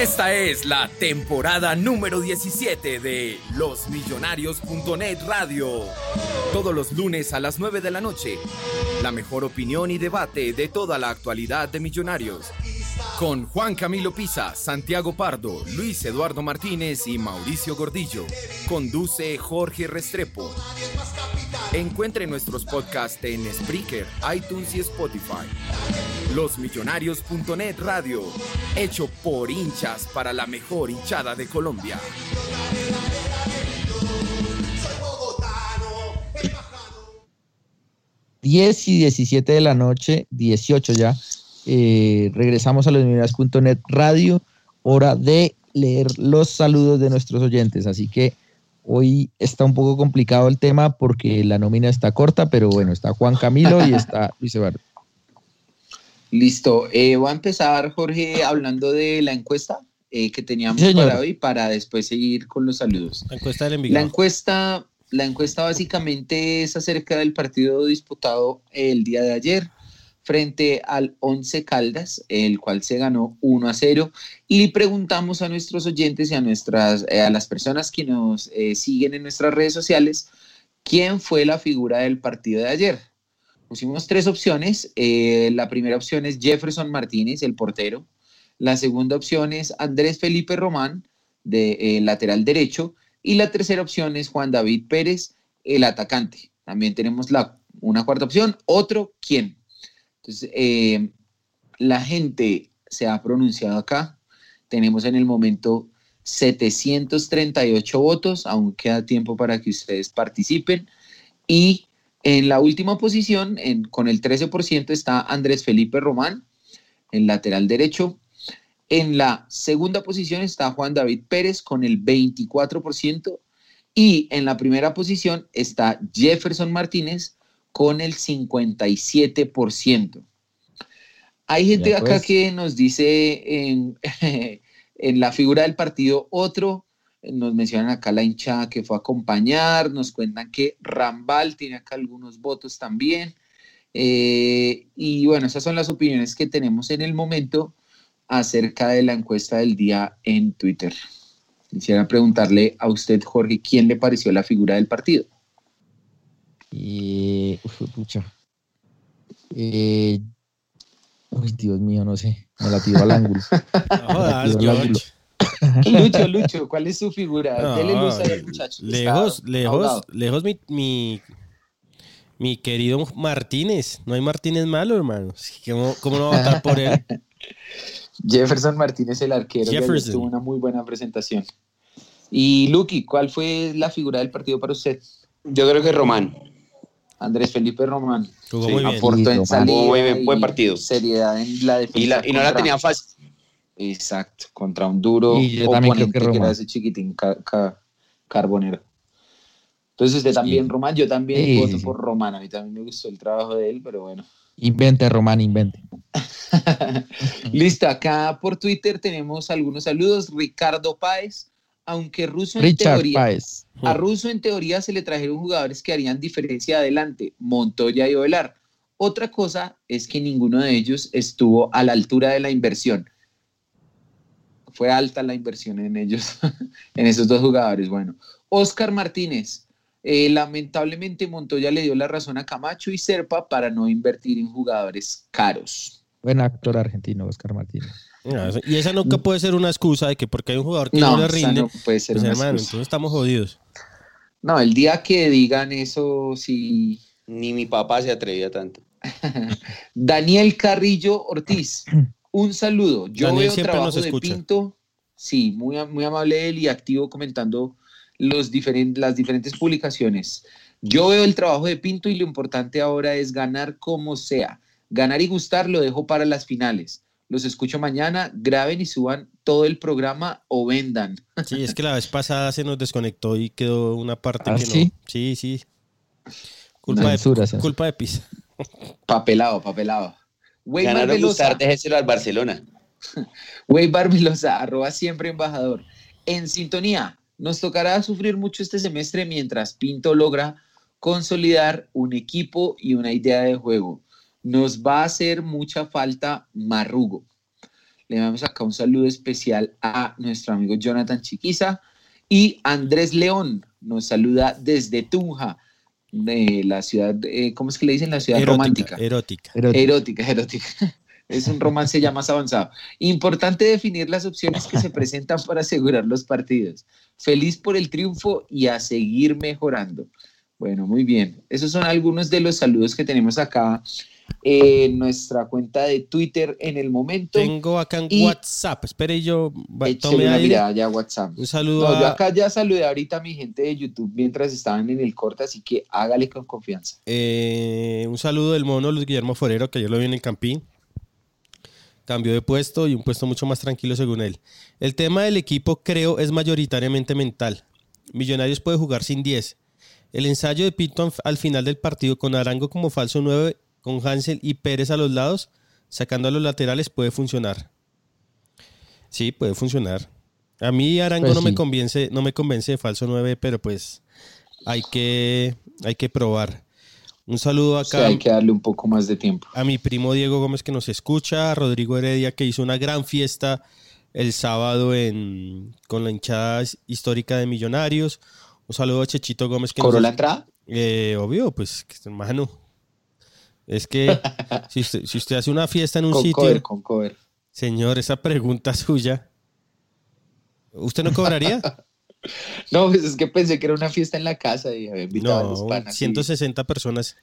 'Esta es la temporada número 17 de losmillonarios.net Radio. Todos los lunes a las 9 de la noche. La mejor opinión y debate de toda la actualidad de Millonarios. Con Juan Camilo Pisa, Santiago Pardo, Luis Eduardo Martínez y Mauricio Gordillo. Conduce Jorge Restrepo. Encuentre nuestros podcasts en Spreaker, iTunes y Spotify. Losmillonarios.net Radio, hecho por hinchas para la mejor hinchada de Colombia. 10 y 17 de la noche, 18 ya. Eh, regresamos a losmillonarios.net Radio, hora de leer los saludos de nuestros oyentes. Así que hoy está un poco complicado el tema porque la nómina está corta, pero bueno, está Juan Camilo y está Luis Eduardo. Listo. Eh, voy a empezar, Jorge, hablando de la encuesta eh, que teníamos para hoy para después seguir con los saludos. La encuesta del La encuesta, la encuesta básicamente es acerca del partido disputado el día de ayer frente al Once Caldas, el cual se ganó 1 a 0. Y preguntamos a nuestros oyentes y a, nuestras, eh, a las personas que nos siguen en nuestras redes sociales quién fue la figura del partido de ayer. Pusimos tres opciones. Eh, la primera opción es Jefferson Martínez, el portero. La segunda opción es Andrés Felipe Román, de eh, lateral derecho. Y la tercera opción es Juan David Pérez, el atacante. También tenemos la, una cuarta opción, otro, ¿quién? Entonces, eh, la gente se ha pronunciado acá. Tenemos en el momento 738 votos, aún queda tiempo para que ustedes participen. Y en la última posición, con el 13%, está Andrés Felipe Román, el lateral derecho. En la segunda posición está Juan David Pérez con el 24%. Y en la primera posición está Jefferson Martínez con el 57%. Hay gente acá pues. que nos dice en, en la figura del partido otro, nos mencionan acá la hinchada que fue a acompañar, nos cuentan que Rambal tiene acá algunos votos también. Eh, y bueno, esas son las opiniones que tenemos en el momento acerca de la encuesta del día en Twitter. Quisiera preguntarle a usted, Jorge, ¿quién le pareció la figura del partido? Uf, pucha. Eh, Dios mío, no sé. Me la tiro al ángulo. Lucho, Lucho, ¿cuál es su figura? Dele luz al muchacho. Lejos, lejos, lejos mi, mi, querido Martínez. No hay Martínez malo, hermano. ¿Cómo, no va a votar por él? Jefferson Martínez, el arquero, Jefferson. tuvo una muy buena presentación. Y Lucky, ¿cuál fue la figura del partido para usted? Yo creo que Román. Andrés Felipe Román. Jugó muy bien. Aportó en salida buen partido. Seriedad en la defensa. y no la tenía fácil. Exacto, contra un duro y yo también creo que, que era ese chiquitín carbonero. Entonces usted también, Román, yo también voto por Román, a mí también me gustó el trabajo de él, pero bueno. Invente, Román, invente. Listo, acá por Twitter tenemos algunos saludos. Ricardo Páez, aunque Russo en teoría, a Russo en teoría se le trajeron jugadores que harían diferencia adelante, Montoya y Ovelar. Otra cosa es que ninguno de ellos estuvo a la altura de la inversión fue alta la inversión en ellos, en esos dos jugadores. Bueno, Oscar Martínez, eh, lamentablemente Montoya le dio la razón a Camacho y Serpa para no invertir en jugadores caros. Buen actor argentino, Oscar Martínez. y esa nunca puede ser una excusa de que porque hay un jugador que no, le rinde, no puede ser pues, hermano, entonces estamos jodidos. No, el día que digan eso, sí. Ni mi papá se atrevía tanto. Daniel Carrillo Ortiz. Un saludo. Yo veo trabajo de Pinto. Sí, muy, muy amable él y activo comentando los las diferentes publicaciones. Yo veo el trabajo de Pinto y lo importante ahora es ganar como sea. Ganar y gustar lo dejo para las finales. Los escucho mañana, graben y suban todo el programa o vendan. Sí, es que la vez pasada se nos desconectó y quedó una parte ¿Ah, que sí? no. Sí, sí. Culpa, de, culpa de pizza. Papelado, papelado. Ganar o gustar, déjeselo al Barcelona. Wey Barbelosa, arroba siempre embajador. En sintonía, nos tocará sufrir mucho este semestre mientras Pinto logra consolidar un equipo y una idea de juego. Nos va a hacer mucha falta Marrugo. Le damos acá un saludo especial a nuestro amigo Jonathan Chiquiza y Andrés León nos saluda desde Tunja de la ciudad, eh, ¿cómo es que le dicen? La ciudad romántica. Erótica. Erótica, erótica. Es un romance ya más avanzado. Importante definir las opciones que se presentan para asegurar los partidos. Feliz por el triunfo y a seguir mejorando. Bueno, muy bien. Esos son algunos de los saludos que tenemos acá en nuestra cuenta de Twitter en el momento. Tengo acá en WhatsApp. Espere, yo tome una mirada ya WhatsApp. Un saludo. Yo acá ya saludé ahorita a mi gente de YouTube mientras estaban en el corte, así que hágale con confianza. Eh, un saludo del mono Luis Guillermo Forero, que yo lo vi en el Campín. Cambio de puesto y un puesto mucho más tranquilo según él. El tema del equipo creo es mayoritariamente mental. Millonarios puede jugar sin 10. El ensayo de Pinto al final del partido con Arango como falso 9 con Hansel y Pérez a los lados sacando a los laterales puede funcionar. Sí, puede funcionar. A mí Arango Pues no me convence, no me convence de falso 9, pero pues hay que, hay que probar. Un saludo Sí, acá hay que darle un poco más de tiempo. a mi primo Diego Gómez que nos escucha, a Rodrigo Heredia que hizo una gran fiesta el sábado en, con la hinchada histórica de Millonarios. Un saludo a Chechito Gómez que ¿Cobró nos la entrada? eh, obvio, pues, que, hermano. Es que si usted, si usted hace una fiesta en un Con sitio, cover, con cover. señor, esa pregunta suya, ¿usted no cobraría? No, pues es que pensé que era una fiesta en la casa y había invitado a los panas. y- 160 personas.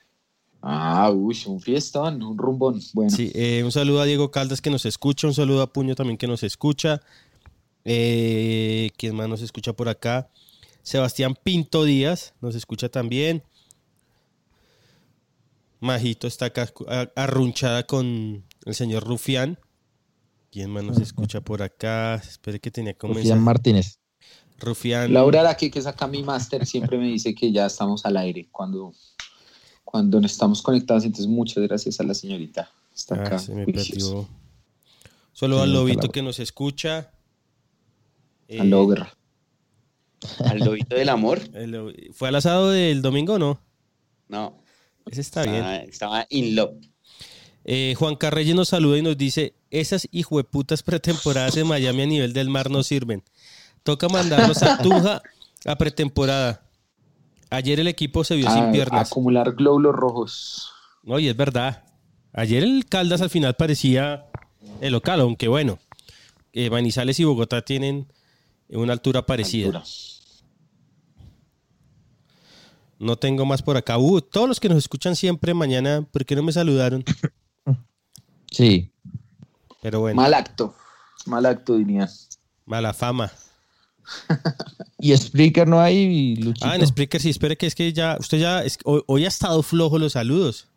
Ah, uy, un fiestón, un rumbón. Bueno, Sí, eh, un saludo a Diego Caldas que nos escucha, un saludo a Puño también que nos escucha. Eh, ¿Quién más nos escucha por acá? Sebastián Pinto Díaz nos escucha también. Majito está acá arrunchada con el señor Rufián. ¿Quién más nos escucha por acá? Espere que tenía como Rufián Martínez. Rufián. Laura Araque, que es acá mi máster, siempre me dice que ya estamos al aire cuando, cuando no estamos conectados. Entonces, muchas gracias a la señorita. Está Ah, acá. se me perdió. Solo Sí, al lobito que nos escucha. Eh, Aló, guerra. Al lobito del amor. el ¿Fue al asado del domingo o no? No. Ese está bien. Estaba, in love. Eh, Juan Carreyes nos saluda y nos dice, esas hijueputas pretemporadas en Miami a nivel del mar no sirven. Toca mandarlos a Tunja a pretemporada. Ayer el equipo se vio sin piernas. acumular glóbulos rojos. No, y es verdad. Ayer el Caldas al final parecía el local, aunque bueno, eh, Manizales y Bogotá tienen una altura parecida. Altura. No tengo más por acá. Uh, todos los que nos escuchan siempre mañana, ¿por qué no me saludaron? Sí. Pero bueno, Mal acto. Mal acto, diría. mala fama. Y Spreaker no hay, Luchito. Ah, en Spreaker sí, espere que es que ya, usted ya, es- hoy, hoy ha estado flojo los saludos.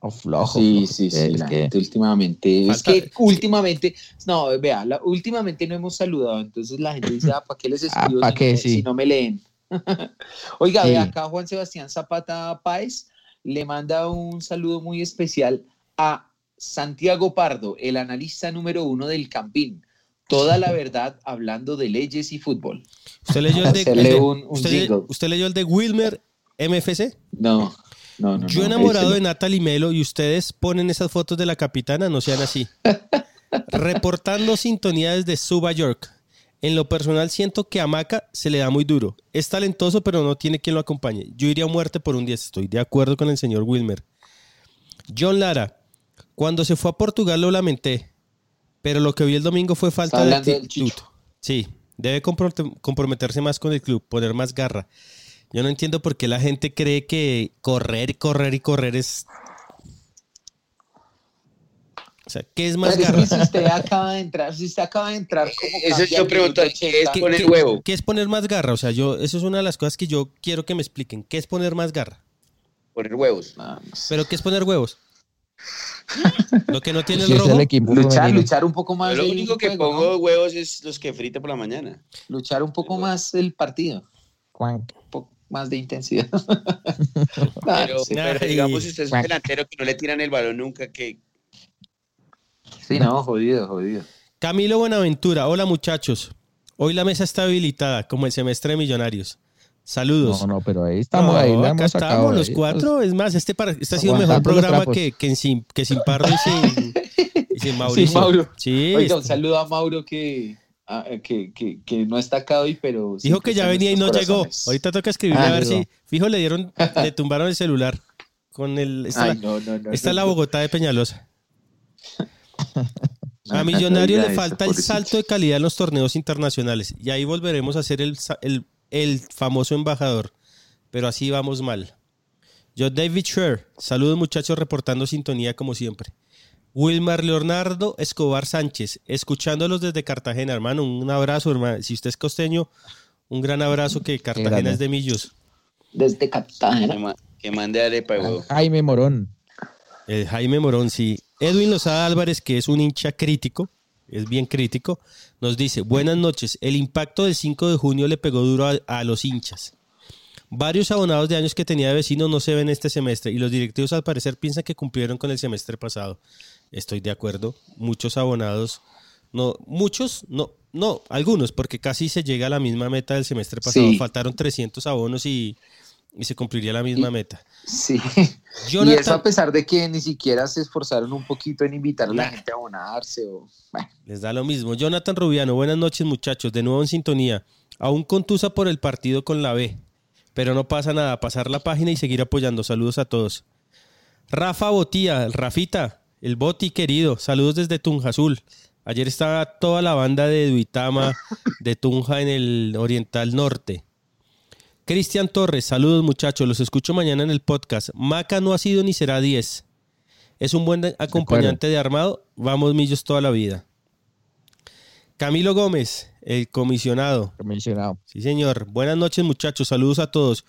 O flojo. Sí, flojo. sí, sí. Es la que- gente últimamente. Falta- Es que últimamente. No, vea, la- últimamente no hemos saludado. Entonces la gente dice, ah, ¿para qué les Ah, escribo ¿pa' si, no, Sí. si no me leen? Oiga, Sí. acá Juan Sebastián Zapata Páez le manda un saludo muy especial a Santiago Pardo, el analista número uno del Campín. Toda la verdad hablando de leyes y fútbol. ¿Usted leyó el de, el de- un- un usted, jingle. usted leyó el de Wilmer MFC? No, no, no. Yo enamorado ese de. Natalie Melo y ustedes ponen esas fotos de la capitana, no sean así. Reportando sintonía desde Suba, York. En lo personal siento que a Maca se le da muy duro. Es talentoso, pero no tiene quien lo acompañe. Yo iría a muerte por un 10. Estoy de acuerdo con el señor Wilmer. John Lara. Cuando se fue a Portugal lo lamenté. Pero lo que vi el domingo fue falta de actitud. Sí, debe compro- comprometerse más con el club, poner más garra. Yo no entiendo por qué la gente cree que correr y correr y correr es... O sea, ¿qué es más Pero es garra? que si usted acaba de entrar, si usted acaba de entrar, como Eso yo al pregunto, ¿qué es 80? poner ¿Qué- huevo? ¿Qué es poner más garra? O sea, yo, eso es una de las cosas que yo quiero que me expliquen. ¿Qué es poner más garra? Poner huevos. Sé. ¿Pero qué es poner huevos? Lo que no tiene el es rojo. el equipo Luchar, femenino. luchar un poco más. Yo lo único que juego, pongo ¿no? huevos es los que frite por la mañana. Luchar un poco más el partido, un poco más de intensidad. Pero, sí. pero digamos, si usted es un delantero que no le tiran el balón nunca, que Sí, no, jodido, jodido. Camilo Buenaventura. Hola muchachos. Hoy la mesa está habilitada como el semestre de Millonarios. Saludos. No, no, pero ahí estamos, No, ahí la acá hemos sacado. estamos los ahí, cuatro. Es más, este, para- este ha sido el mejor programa que, sin, que sin Pardo y sin, y sin Mauricio. Sí, Mauro. Sí, Oiga, un este- saludo a Mauro que, que, que, que no está acá hoy, pero. dijo que ya venía y no llegó. Ahorita toca escribirle Ah, a ver si. Fijo, le dieron, le tumbaron el celular. Con el. Esta, Ay, la- no, no, no. esta es la no. Bogotá de Peñalosa. A Ah, Millonarios le falta el salto de calidad en los torneos internacionales. Y ahí volveremos a ser el, el, el famoso embajador. Pero así vamos mal. Yo, David Sher. Saludos, muchachos, reportando sintonía como siempre. Wilmar Leonardo Escobar Sánchez. Escuchándolos desde Cartagena, hermano. Un abrazo, hermano. Si usted es costeño, un gran abrazo que Cartagena es de Millos. Desde Cartagena. que mande arepa de huevo. Jaime Morón. El Jaime Morón, sí. Edwin Lozada Álvarez, que es un hincha crítico, es bien crítico, nos dice, buenas noches, el impacto del 5 de junio le pegó duro a, a los hinchas. Varios abonados de años que tenía de vecino no se ven este semestre y los directivos al parecer piensan que cumplieron con el semestre pasado. Estoy de acuerdo. Muchos abonados, no, muchos, no, no, algunos, porque casi se llega a la misma meta del semestre pasado. Faltaron 300 abonos y, se cumpliría la misma meta. Sí. y eso a pesar de que ni siquiera se esforzaron un poquito en invitar a la gente a abonarse. O... Les da lo mismo. Jonathan Rubiano, buenas noches muchachos, de nuevo en sintonía. Aún contusa por el partido con la B. Pero no pasa nada, pasar la página y seguir apoyando. Saludos a todos. Rafa Botía, Rafita, el Boti querido, saludos desde Tunja Azul. Ayer estaba toda la banda de Duitama, de Tunja en el Oriental Norte. Cristian Torres, saludos muchachos, los escucho mañana en el podcast. Maca no ha sido ni será 10. Es un buen acompañante de, armado. Vamos millos toda la vida. Camilo Gómez, el comisionado. Comisionado. Sí, señor. Buenas noches, muchachos. Saludos a todos.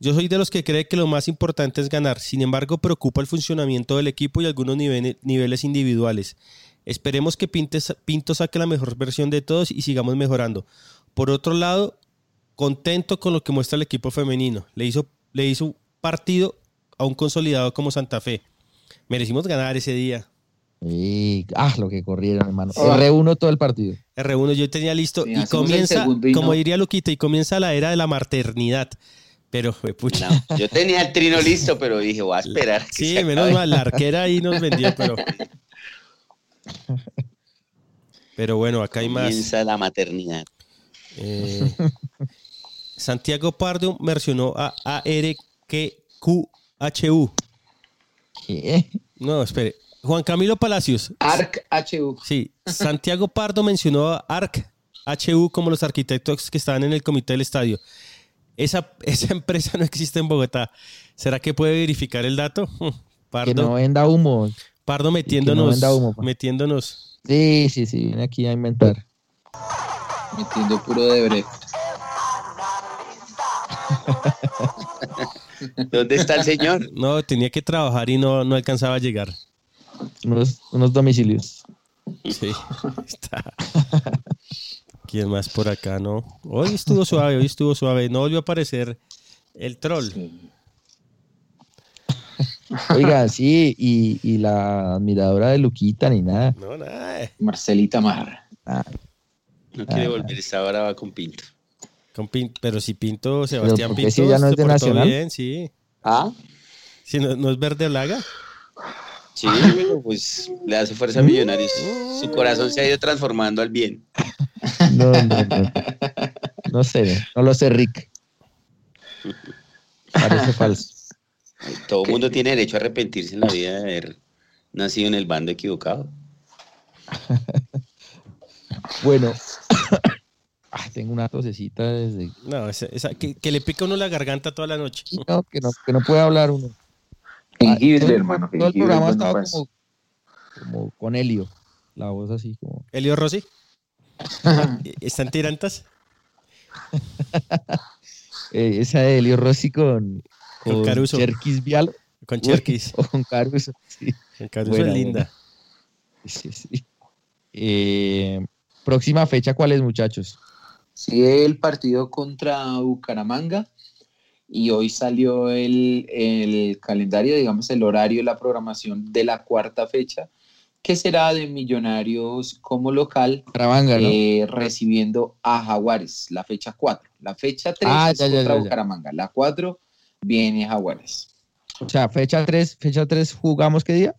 Yo soy de los que cree que lo más importante es ganar. Sin embargo, preocupa el funcionamiento del equipo y algunos niveles individuales. Esperemos que Pinto saque la mejor versión de todos y sigamos mejorando. Por otro lado, contento con lo que muestra el equipo femenino. Le hizo, le hizo un partido a un consolidado como Santa Fe. Merecimos ganar ese día. Y, ah, lo que corrieron, hermano. R1 todo el partido. R1 yo tenía listo. y comienza, como diría Luquita, y comienza la era de la maternidad. Pero, pucha. yo tenía el trino listo, pero dije, voy a esperar. sí, menos mal, la arquera ahí nos vendió, pero. Pero bueno, acá hay más. Comienza la maternidad. Eh, Santiago Pardo mencionó a ARQQHU. ¿Qué? No, espere. Juan Camilo Palacios. ARC-HU. Sí, Santiago Pardo mencionó a ARC-HU como los arquitectos que estaban en el comité del estadio. Esa, esa empresa no existe en Bogotá. ¿Será que puede verificar el dato? Pardo. Que no venda humo. Pardo metiéndonos. metiéndonos. Sí, sí, sí, viene aquí a inventar. Metiendo puro de Brecht. ¿Dónde está el señor? No, tenía que trabajar y no, no alcanzaba a llegar. Unos, unos domicilios. Sí, está. ¿Quién más por acá, no? Hoy estuvo suave, hoy estuvo suave. No volvió a aparecer el troll. Oiga, sí, y, la admiradora de Luquita ni nada. No, nada. Marcelita Mar. Ah. No quiere ah. volver, esta hora va con Pinto. Con Pinto, pero si Pinto, Sebastián Pinto, si ya no es de Nacional. bien, sí. ¿Ah? Si no, no es verde laga. Sí, pues le hace fuerza a Millonarios. Su corazón se ha ido transformando al bien. No, no, no. No sé, no lo sé, Rick. Parece falso. Todo el mundo tiene derecho a arrepentirse en la vida de haber nacido en el bando equivocado. bueno, tengo una tosecita desde. No, esa, que, le pica uno la garganta toda la noche. No, que no, que no puede hablar uno. Jengibre, hermano. Todo el programa ha estado como, como, con Helio. La voz así como. ¿Helio Rossi? ¿Están tirantas? eh, esa de Helio Rossi con, con, Caruso. Cherkis Vial. Con Cherkis. O con Caruso, sí. Con Caruso es linda. Sí, sí. Eh, próxima fecha, ¿cuál es, muchachos? Sí, el partido contra Bucaramanga y hoy salió el, calendario, digamos, el horario, la programación de la cuarta fecha, que será de Millonarios como local, eh, recibiendo a Jaguares, la fecha 4. La fecha 3 ah, es contra Bucaramanga, la 4 viene Jaguares. O sea, fecha 3, fecha 3 jugamos qué día?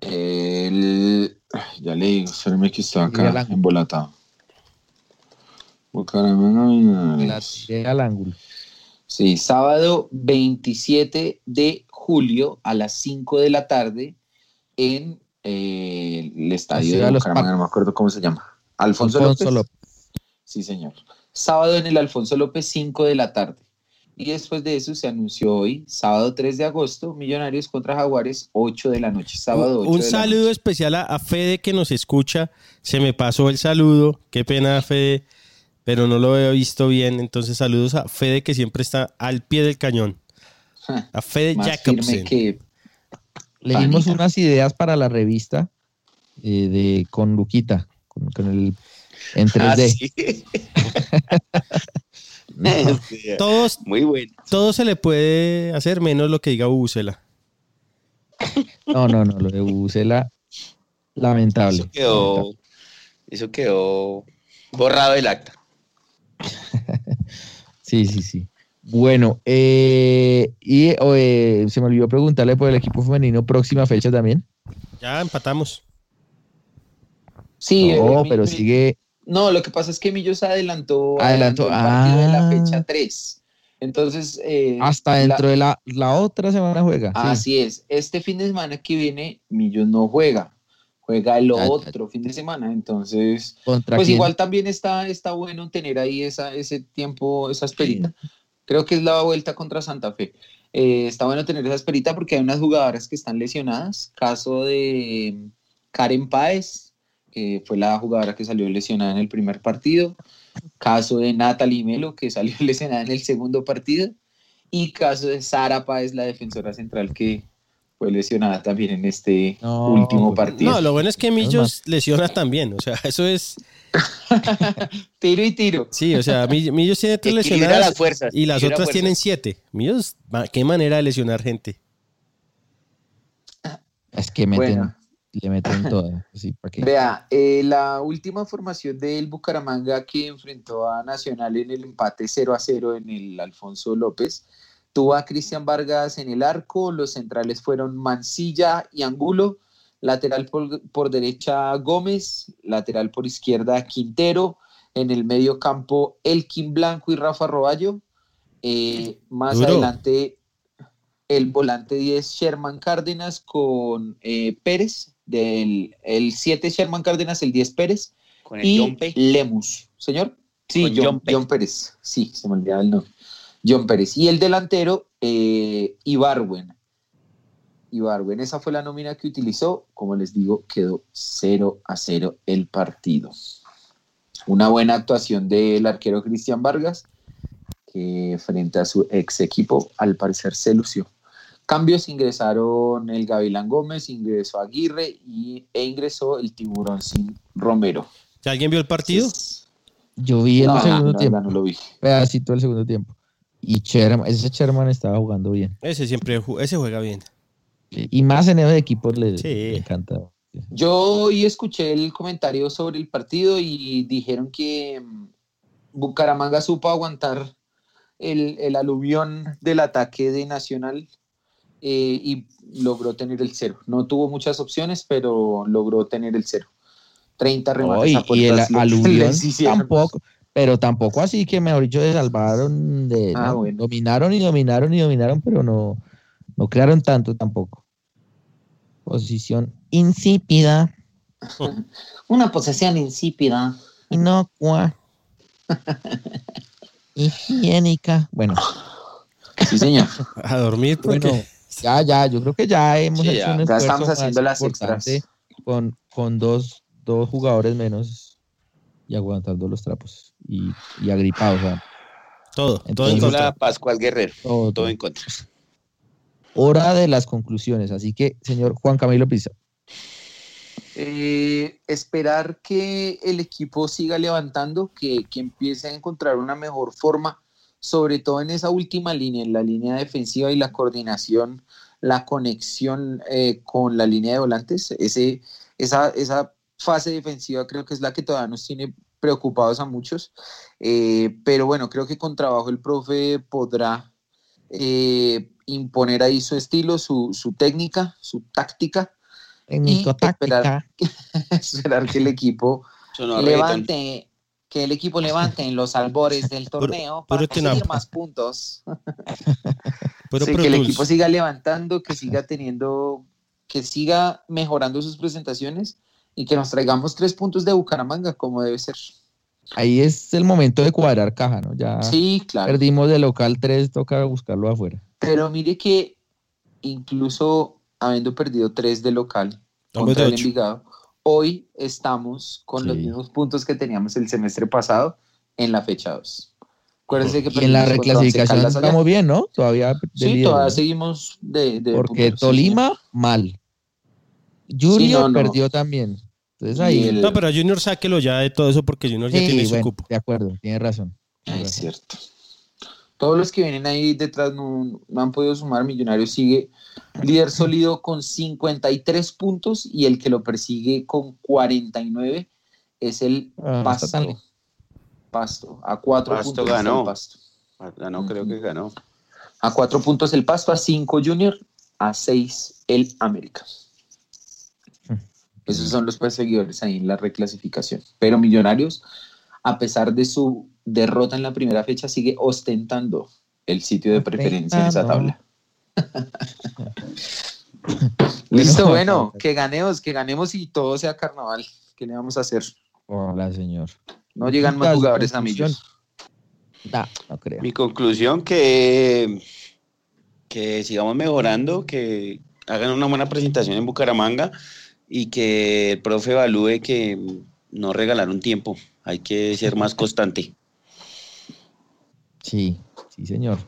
El, ya le digo, espérame que está acá embolatado. Bucaramanga, La al ángulo. Sí, sábado 27 de julio a las 5 de la tarde en eh, el estadio de Bucaramanga, no me acuerdo cómo se llama. Alfonso, López. Sí, señor. Sábado en el Alfonso López, 5 de la tarde. Y después de eso se anunció hoy, sábado 3 de agosto, Millonarios contra Jaguares, 8 de la noche. Sábado 8 Un saludo especial a, a Fede que nos escucha. Se me pasó el saludo. Qué pena, Fede pero no lo he visto bien. Entonces, saludos a Fede, que siempre está al pie del cañón. A Fede Jacobsen. Le dimos unas ideas para la revista eh, de con Luquita, con, el en 3D. Ah, Todos, Muy bueno. todo se le puede hacer menos lo que diga Bucela. No, no, no, lo de Bucela, lamentable. Eso quedó, eso quedó borrado del acta. Sí, sí, sí. Bueno, eh, y eh, se me olvidó preguntarle por el equipo femenino, próxima fecha también. Ya empatamos. Sí, no, eh, pero mi- sigue. No, lo que pasa es que Millos adelantó, Adelantó, el partido de la ah. fecha 3. Entonces, eh, Hasta la- dentro de la, la otra semana juega. sí. Así es. Este fin de semana que viene, Millos no juega. Juega el otro fin de semana. Entonces, ¿Contra pues quién? igual también está, está bueno tener ahí esa, ese tiempo, esa esperita. Creo que es la vuelta contra Santa Fe. Eh, está bueno tener esa esperita porque hay unas jugadoras que están lesionadas. Caso de Karen Páez, que fue la jugadora que salió lesionada en el primer partido. Caso de Natalie Melo, que salió lesionada en el segundo partido. Y caso de Sara Páez, la defensora central, que fue lesionada también en este No, último partido. No, lo bueno es que Millos lesiona también. O sea, eso es. Tiro y tiro. Sí, o sea, Mill- Millos tiene tres lesionadas las fuerzas. y las otras tienen siete. Millos, qué manera de lesionar gente. Es que meten, Bueno. le meten todo. Sí, ¿para qué? Vea, eh, la última formación del Bucaramanga que enfrentó a Nacional en el empate 0 a 0 en el Alfonso López, tuvo a Cristian Vargas en el arco, los centrales fueron Mancilla y Angulo, lateral por, por derecha Gómez, lateral por izquierda Quintero, en el medio campo Elkin Blanco y Rafa Roballo, eh, más Duro. adelante el volante 10 Sherman Cárdenas con eh, Pérez, del el 7 Sherman Cárdenas, el 10 Pérez Con el y. Lemus. Señor, sí, John, Yompe. John Pérez, sí, se me olvidaba el nombre. John Pérez. Y el delantero, eh, Ibarwen. Ibarwen, esa fue la nómina que utilizó. Como les digo, quedó 0 a 0 el partido. Una buena actuación del arquero Cristian Vargas, que frente a su ex equipo, al parecer se lució. Cambios ingresaron el Gavilán Gómez, ingresó Aguirre y, e ingresó el Tiburón sin Romero. ¿Ya alguien vio el partido? Yo vi el no, segundo tiempo, no lo vi. pedacito del segundo tiempo. Y Sherman, ese Sherman estaba jugando bien. Ese siempre ese juega bien. Y más en esos equipos le, Sí. le encanta. Yo hoy escuché el comentario sobre el partido y dijeron que mm, Bucaramanga supo aguantar el, el aluvión del ataque de Nacional eh, y logró tener el cero. No tuvo muchas opciones, pero logró tener el cero. 30 No, remates y, a y el aluvión tampoco, pero tampoco así que mejor dicho se salvaron de Ah, ¿no? bueno. dominaron y dominaron y dominaron, pero no, no crearon tanto tampoco. Posición insípida, Una posesión insípida. inocua, higiénica. Bueno, Sí, señor. A dormir porque bueno, ya, ya, yo creo que ya hemos Sí, hecho ya. un Ya esfuerzo estamos más haciendo las extras. con, con dos, dos jugadores menos y aguantando los trapos y, y agripados. o sea, todo, todo en Entonces, contra. Hola, Pascual Guerrero. todo, Todo en contra. hora de las conclusiones. Así que, señor Juan Camilo Pizarro. Eh, esperar que el equipo siga levantando, que, que empiece a encontrar una mejor forma, sobre todo en esa última línea, en la línea defensiva y la coordinación, la conexión eh, con la línea de volantes. Ese, esa, esa fase defensiva creo que es la que todavía nos tiene preocupados a muchos. Eh, pero bueno, creo que con trabajo el profe podrá eh, imponer ahí su estilo, su, su técnica, su táctica Técnico, esperar- esperar que el equipo Sonó levante, que el equipo levante en los albores del torneo para puro conseguir tinampa. más puntos. Puro Sí, que el equipo siga levantando, que siga teniendo, que siga mejorando sus presentaciones y que nos traigamos tres puntos de Bucaramanga como debe ser. Ahí es el momento de cuadrar caja, ¿no? Ya Sí, claro. perdimos de local 3, toca buscarlo afuera. Pero mire que incluso habiendo perdido tres de local Hombre, contra de el. Envigado, hoy estamos con los mismos puntos que teníamos el semestre pasado en la fecha 2. Acuérdense que Y en la reclasificación estamos bien, ¿no? Todavía de Sí, líder, todavía ¿no? seguimos de, de Porque punteros, sí, Tolima, mal. No, no. perdió también. Entonces Y ahí. el- No, pero Junior sáquelo ya de todo eso porque Junior ya tiene su bueno, cupo. de acuerdo, tiene razón. tiene Es razón. cierto. todos los que vienen ahí detrás no, han podido sumar. Millonarios sigue líder sólido con 53 puntos y el que lo persigue con 49 es el ah, Pasto. Pasto, a cuatro puntos. Ganó. Pasto. Ganó, creo que ganó. A cuatro puntos el Pasto, a cinco Junior, a seis el América. Esos son los perseguidores ahí en la reclasificación. Pero Millonarios, a pesar de su derrota en la primera fecha, sigue ostentando el sitio de preferencia en esa tabla. Listo, bueno, que ganemos, que ganemos y todo sea carnaval. ¿Qué le vamos a hacer? Hola, señor. No llegan más jugadores a millos. No, no creo. Mi conclusión que, que sigamos mejorando, que hagan una buena presentación en Bucaramanga y que el profe evalúe que no regalar un tiempo. Hay que ser más constante. Sí, sí, señor.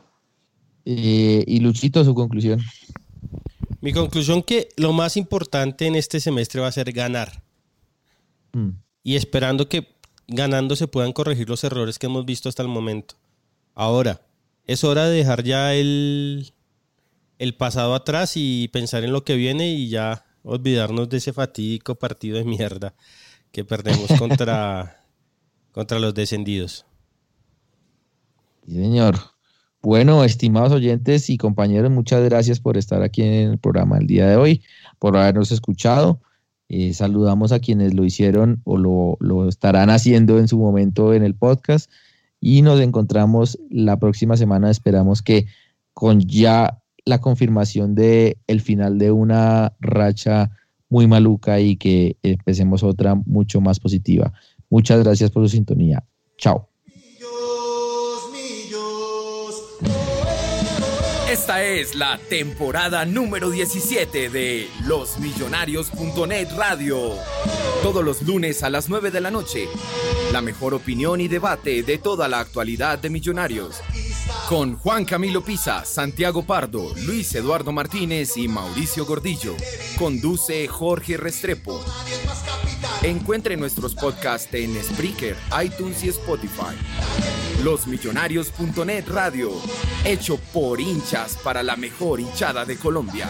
Eh, y Luchito, su conclusión. Mi conclusión que lo más importante en este semestre va a ser ganar. Mm. Y esperando que ganando se puedan corregir los errores que hemos visto hasta el momento. Ahora, es hora de dejar ya el, el pasado atrás y pensar en lo que viene y ya olvidarnos de ese fatídico partido de mierda que perdemos contra, contra los descendidos. Sí, señor. Bueno, estimados oyentes y compañeros, muchas gracias por estar aquí en el programa el día de hoy, por habernos escuchado. Eh, saludamos a quienes lo hicieron o lo, lo, estarán haciendo en su momento en el podcast y nos encontramos la próxima semana. Esperamos que con ya la confirmación de el final de una racha muy maluca y que empecemos otra mucho más positiva. Muchas gracias por su sintonía. Chao. Esta es la temporada número 17 de losmillonarios.net Radio. Todos los lunes a las 9 de la noche. La mejor opinión y debate de toda la actualidad de Millonarios. Con Juan Camilo Pisa, Santiago Pardo, Luis Eduardo Martínez y Mauricio Gordillo. Conduce Jorge Restrepo. Encuentre nuestros podcasts en Spreaker, iTunes y Spotify. Losmillonarios.net Radio, hecho por hinchas para la mejor hinchada de Colombia.